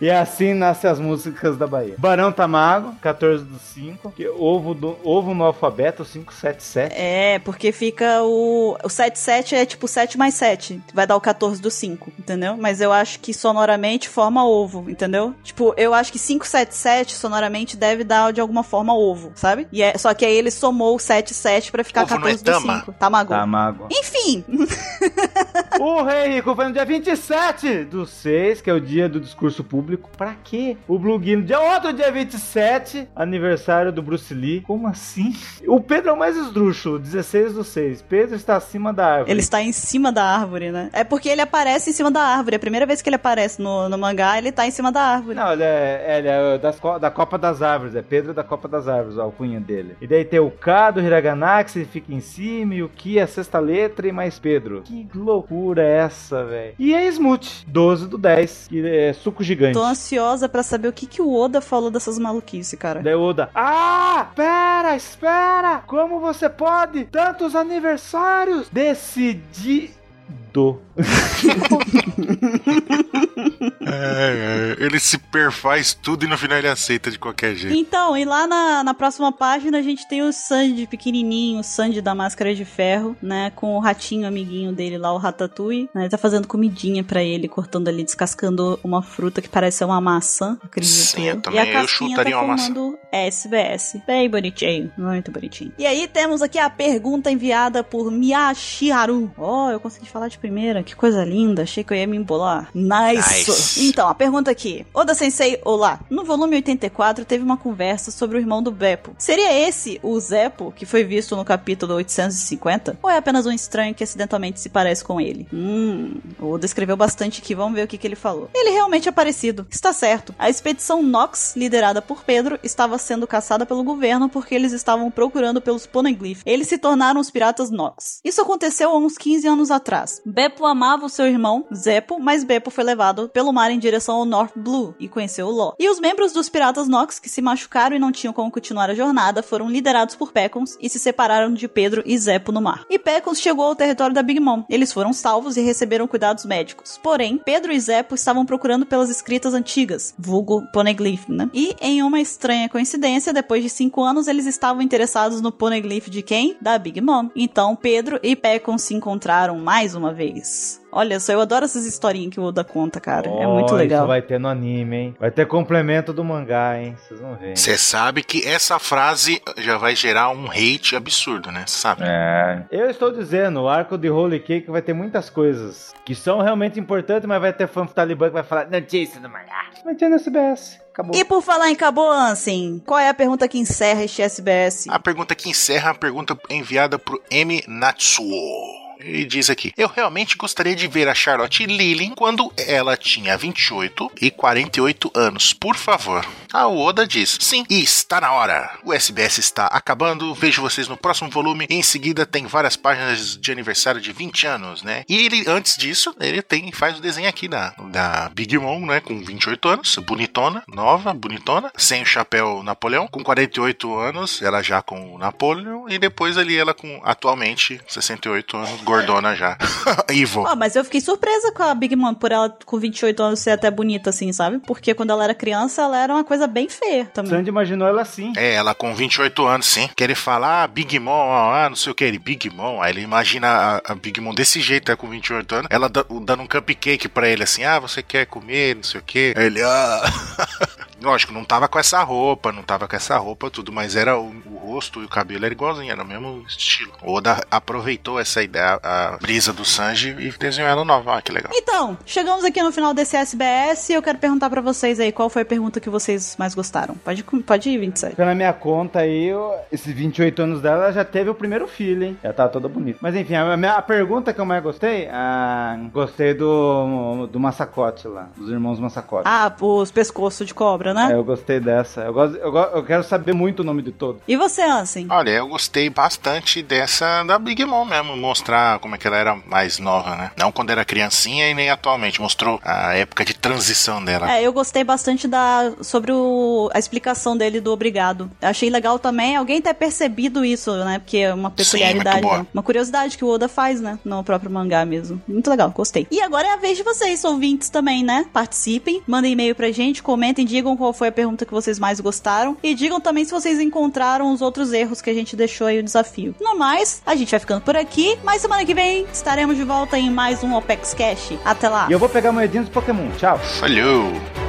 [SPEAKER 3] E assim nascem as músicas da Bahia. Barão Tamago, 14 do 5. Que ovo, do, ovo no alfabeto, 577.
[SPEAKER 1] é, porque fica o. O 77 é tipo 7 mais 7. Vai dar o 14 do 5, entendeu? Mas eu acho que sonoramente forma ovo, entendeu? Tipo, eu acho que 577 sonoramente deve dar de alguma forma ovo, sabe? E é, só que aí ele somou o 77 pra ficar
[SPEAKER 2] Ovo não é
[SPEAKER 1] 14 do
[SPEAKER 2] tama?
[SPEAKER 1] 5. Tamago.
[SPEAKER 3] Tamago.
[SPEAKER 1] Enfim,
[SPEAKER 3] O Rei Rico foi no dia 27 do 6, que é o dia do discurso público. Pra quê? O Blue Guino, dia outro dia 27, aniversário do Bruce Lee. Como assim? O Pedro é o mais esdrúxulo, 16 do 6. Pedro está acima da árvore.
[SPEAKER 1] ele está em cima da árvore, né? É porque ele aparece em cima da árvore. A primeira vez que ele aparece no, no mangá, ele tá em cima da árvore.
[SPEAKER 3] Não, ele é, ele é das da Copa das Árvores, é Pedro da Copa das Árvores, a alcunha dele. E daí tem o K do Hiragana, que fica em cima, e o Ki é a sexta letra, e mais Pedro. Que loucura é essa, velho? E é Smooth, 12 do 10, que é suco gigante.
[SPEAKER 1] Tô ansiosa pra saber o que, que o Oda falou dessas maluquices, cara.
[SPEAKER 3] Daí o Oda, ah, pera, espera, como você pode? Tantos aniversários decidido.
[SPEAKER 2] É, é, ele se perfaz tudo e no final ele aceita de qualquer jeito.
[SPEAKER 1] Então, e lá na, na próxima página a gente tem o Sanji pequenininho, o Sanji da máscara de ferro, né? Com o ratinho amiguinho dele lá, o Ratatouille. Né, ele tá fazendo comidinha pra ele, cortando ali, descascando uma fruta que parece ser uma maçã, acredito
[SPEAKER 2] Sim, eu também-
[SPEAKER 1] e a
[SPEAKER 2] eu
[SPEAKER 1] casquinha
[SPEAKER 2] chutaria
[SPEAKER 1] tá
[SPEAKER 2] uma maçã.
[SPEAKER 1] SBS. Bem bonitinho, muito bonitinho. E aí temos aqui a pergunta enviada por Miyashiharu. Oh, eu consegui falar de primeira, que coisa linda, achei que eu ia me embolar. Nice!
[SPEAKER 2] Nice.
[SPEAKER 1] Então, a pergunta aqui. Oda Sensei, olá. No volume 84 teve uma conversa sobre o irmão do Beppo. Seria esse o Zeppo que foi visto no capítulo 850? Ou é apenas um estranho que acidentalmente se parece com ele? Hum, Oda escreveu bastante aqui, vamos ver o que, que ele falou. Ele realmente é parecido. Está certo. A expedição Nox, liderada por Pedro, estava sendo caçada pelo governo porque eles estavam procurando pelos Poneglyph. Eles se tornaram os piratas Nox. Isso aconteceu há uns 15 anos atrás. Beppo amava o seu irmão, Zeppo, mas Beppo foi levado pelo mar em direção ao North Blue e conheceu o Law. E os membros dos piratas Nox que se machucaram e não tinham como continuar a jornada foram liderados por Pecons e se separaram de Pedro e Zeppo no mar. E Pecons chegou ao território da Big Mom. Eles foram salvos e receberam cuidados médicos. Porém, Pedro e Zeppo estavam procurando pelas escritas antigas, vulgo Poneglyph, né? E em uma estranha coincidência, depois de cinco anos, eles estavam interessados no Poneglyph de quem? Da Big Mom. Então, Pedro e Pecons se encontraram mais uma vez. Olha só, eu adoro essas historinhas que o Oda conta, cara. é muito legal.
[SPEAKER 3] Isso vai ter no anime, hein? Vai ter complemento do mangá, hein? Vocês vão ver.
[SPEAKER 2] Você sabe que essa frase já vai gerar um hate absurdo, né? Você sabe?
[SPEAKER 3] É. Eu estou dizendo, o arco de Holy Cake vai ter muitas coisas que são realmente importantes, mas vai ter fã talibã que vai falar notícia do mangá. Vai ter no SBS. Acabou.
[SPEAKER 1] E por falar em Cabo Ansem, qual é a pergunta que encerra este SBS?
[SPEAKER 2] A pergunta que encerra a pergunta enviada pro M. Natsuo. Ele diz aqui: Eu realmente gostaria de ver a Charlotte Lillian quando ela tinha 28 e 48 anos, por favor. A Oda diz: Sim, e está na hora. O SBS está acabando. Vejo vocês no próximo volume. E em seguida tem várias páginas de aniversário de 20 anos, né? E ele, antes disso, ele tem faz o desenho aqui da, da Big Mom, né? Com 28 anos, bonitona, nova, bonitona, sem o chapéu Napoleão. Com 48 anos, ela já com o Napoleon. E depois ali ela com, atualmente, 68 anos, gordona já. Ivo.
[SPEAKER 1] Ó, mas eu fiquei surpresa com a Big Mom por ela com 28 anos ser até bonita assim, sabe? Porque quando ela era criança, ela era uma coisa bem feia também.
[SPEAKER 3] Sandy imaginou ela assim.
[SPEAKER 2] É, ela com 28 anos, sim. Que ele fala, ah, Big Mom, ah, não sei o que, ele, Big Mom. Aí ele imagina a, a Big Mom desse jeito, é, com 28 anos. Ela da- dando um cupcake pra ele, assim, ah, você quer comer, não sei o que. Aí ele, ah. Lógico, não tava com essa roupa, não tava com essa roupa, tudo, mas era o, o rosto e o cabelo era igualzinho, era o mesmo estilo. O Oda aproveitou essa ideia, a brisa do Sanji e desenhou ela nova. Ah, que legal.
[SPEAKER 1] Então, chegamos aqui no final desse SBS e eu quero perguntar pra vocês aí qual foi a pergunta que vocês mais gostaram. Pode, pode ir, 27.
[SPEAKER 3] Pela minha conta aí, eu- esses 28 anos dela ela já teve o primeiro filho, hein? Já tá toda bonita. Mas enfim, a, minha, a pergunta que eu mais gostei, ah, gostei do, do Massacote lá, dos irmãos Massacote.
[SPEAKER 1] Ah, os pescoços de cobra, né?
[SPEAKER 3] É, eu gostei dessa. Eu, gosto, eu, eu quero saber muito o nome de todo.
[SPEAKER 1] E você, Ansem?
[SPEAKER 2] Olha, eu gostei bastante dessa da Big Mom mesmo, mostrar como é que ela era mais nova, né? Não quando era criancinha e nem atualmente, mostrou a época de transição dela.
[SPEAKER 1] É, eu gostei bastante da sobre o, a explicação dele do obrigado. Achei legal também alguém ter percebido isso, né? Porque é uma peculiaridade,
[SPEAKER 2] muito boa.
[SPEAKER 1] né? uma curiosidade que o Oda faz, né? No próprio mangá mesmo. Muito legal, gostei. E agora é a vez de vocês, ouvintes também, né? Participem, mandem e-mail pra gente, comentem, digam qual foi a pergunta que vocês mais gostaram e digam também se vocês encontraram os outros erros que a gente deixou aí o desafio. No mais, a gente vai ficando por aqui, mas semana que vem estaremos de volta em mais um OPEX Cash. Até lá!
[SPEAKER 3] E eu vou pegar moedinhas de Pokémon. Tchau.
[SPEAKER 2] Falhou!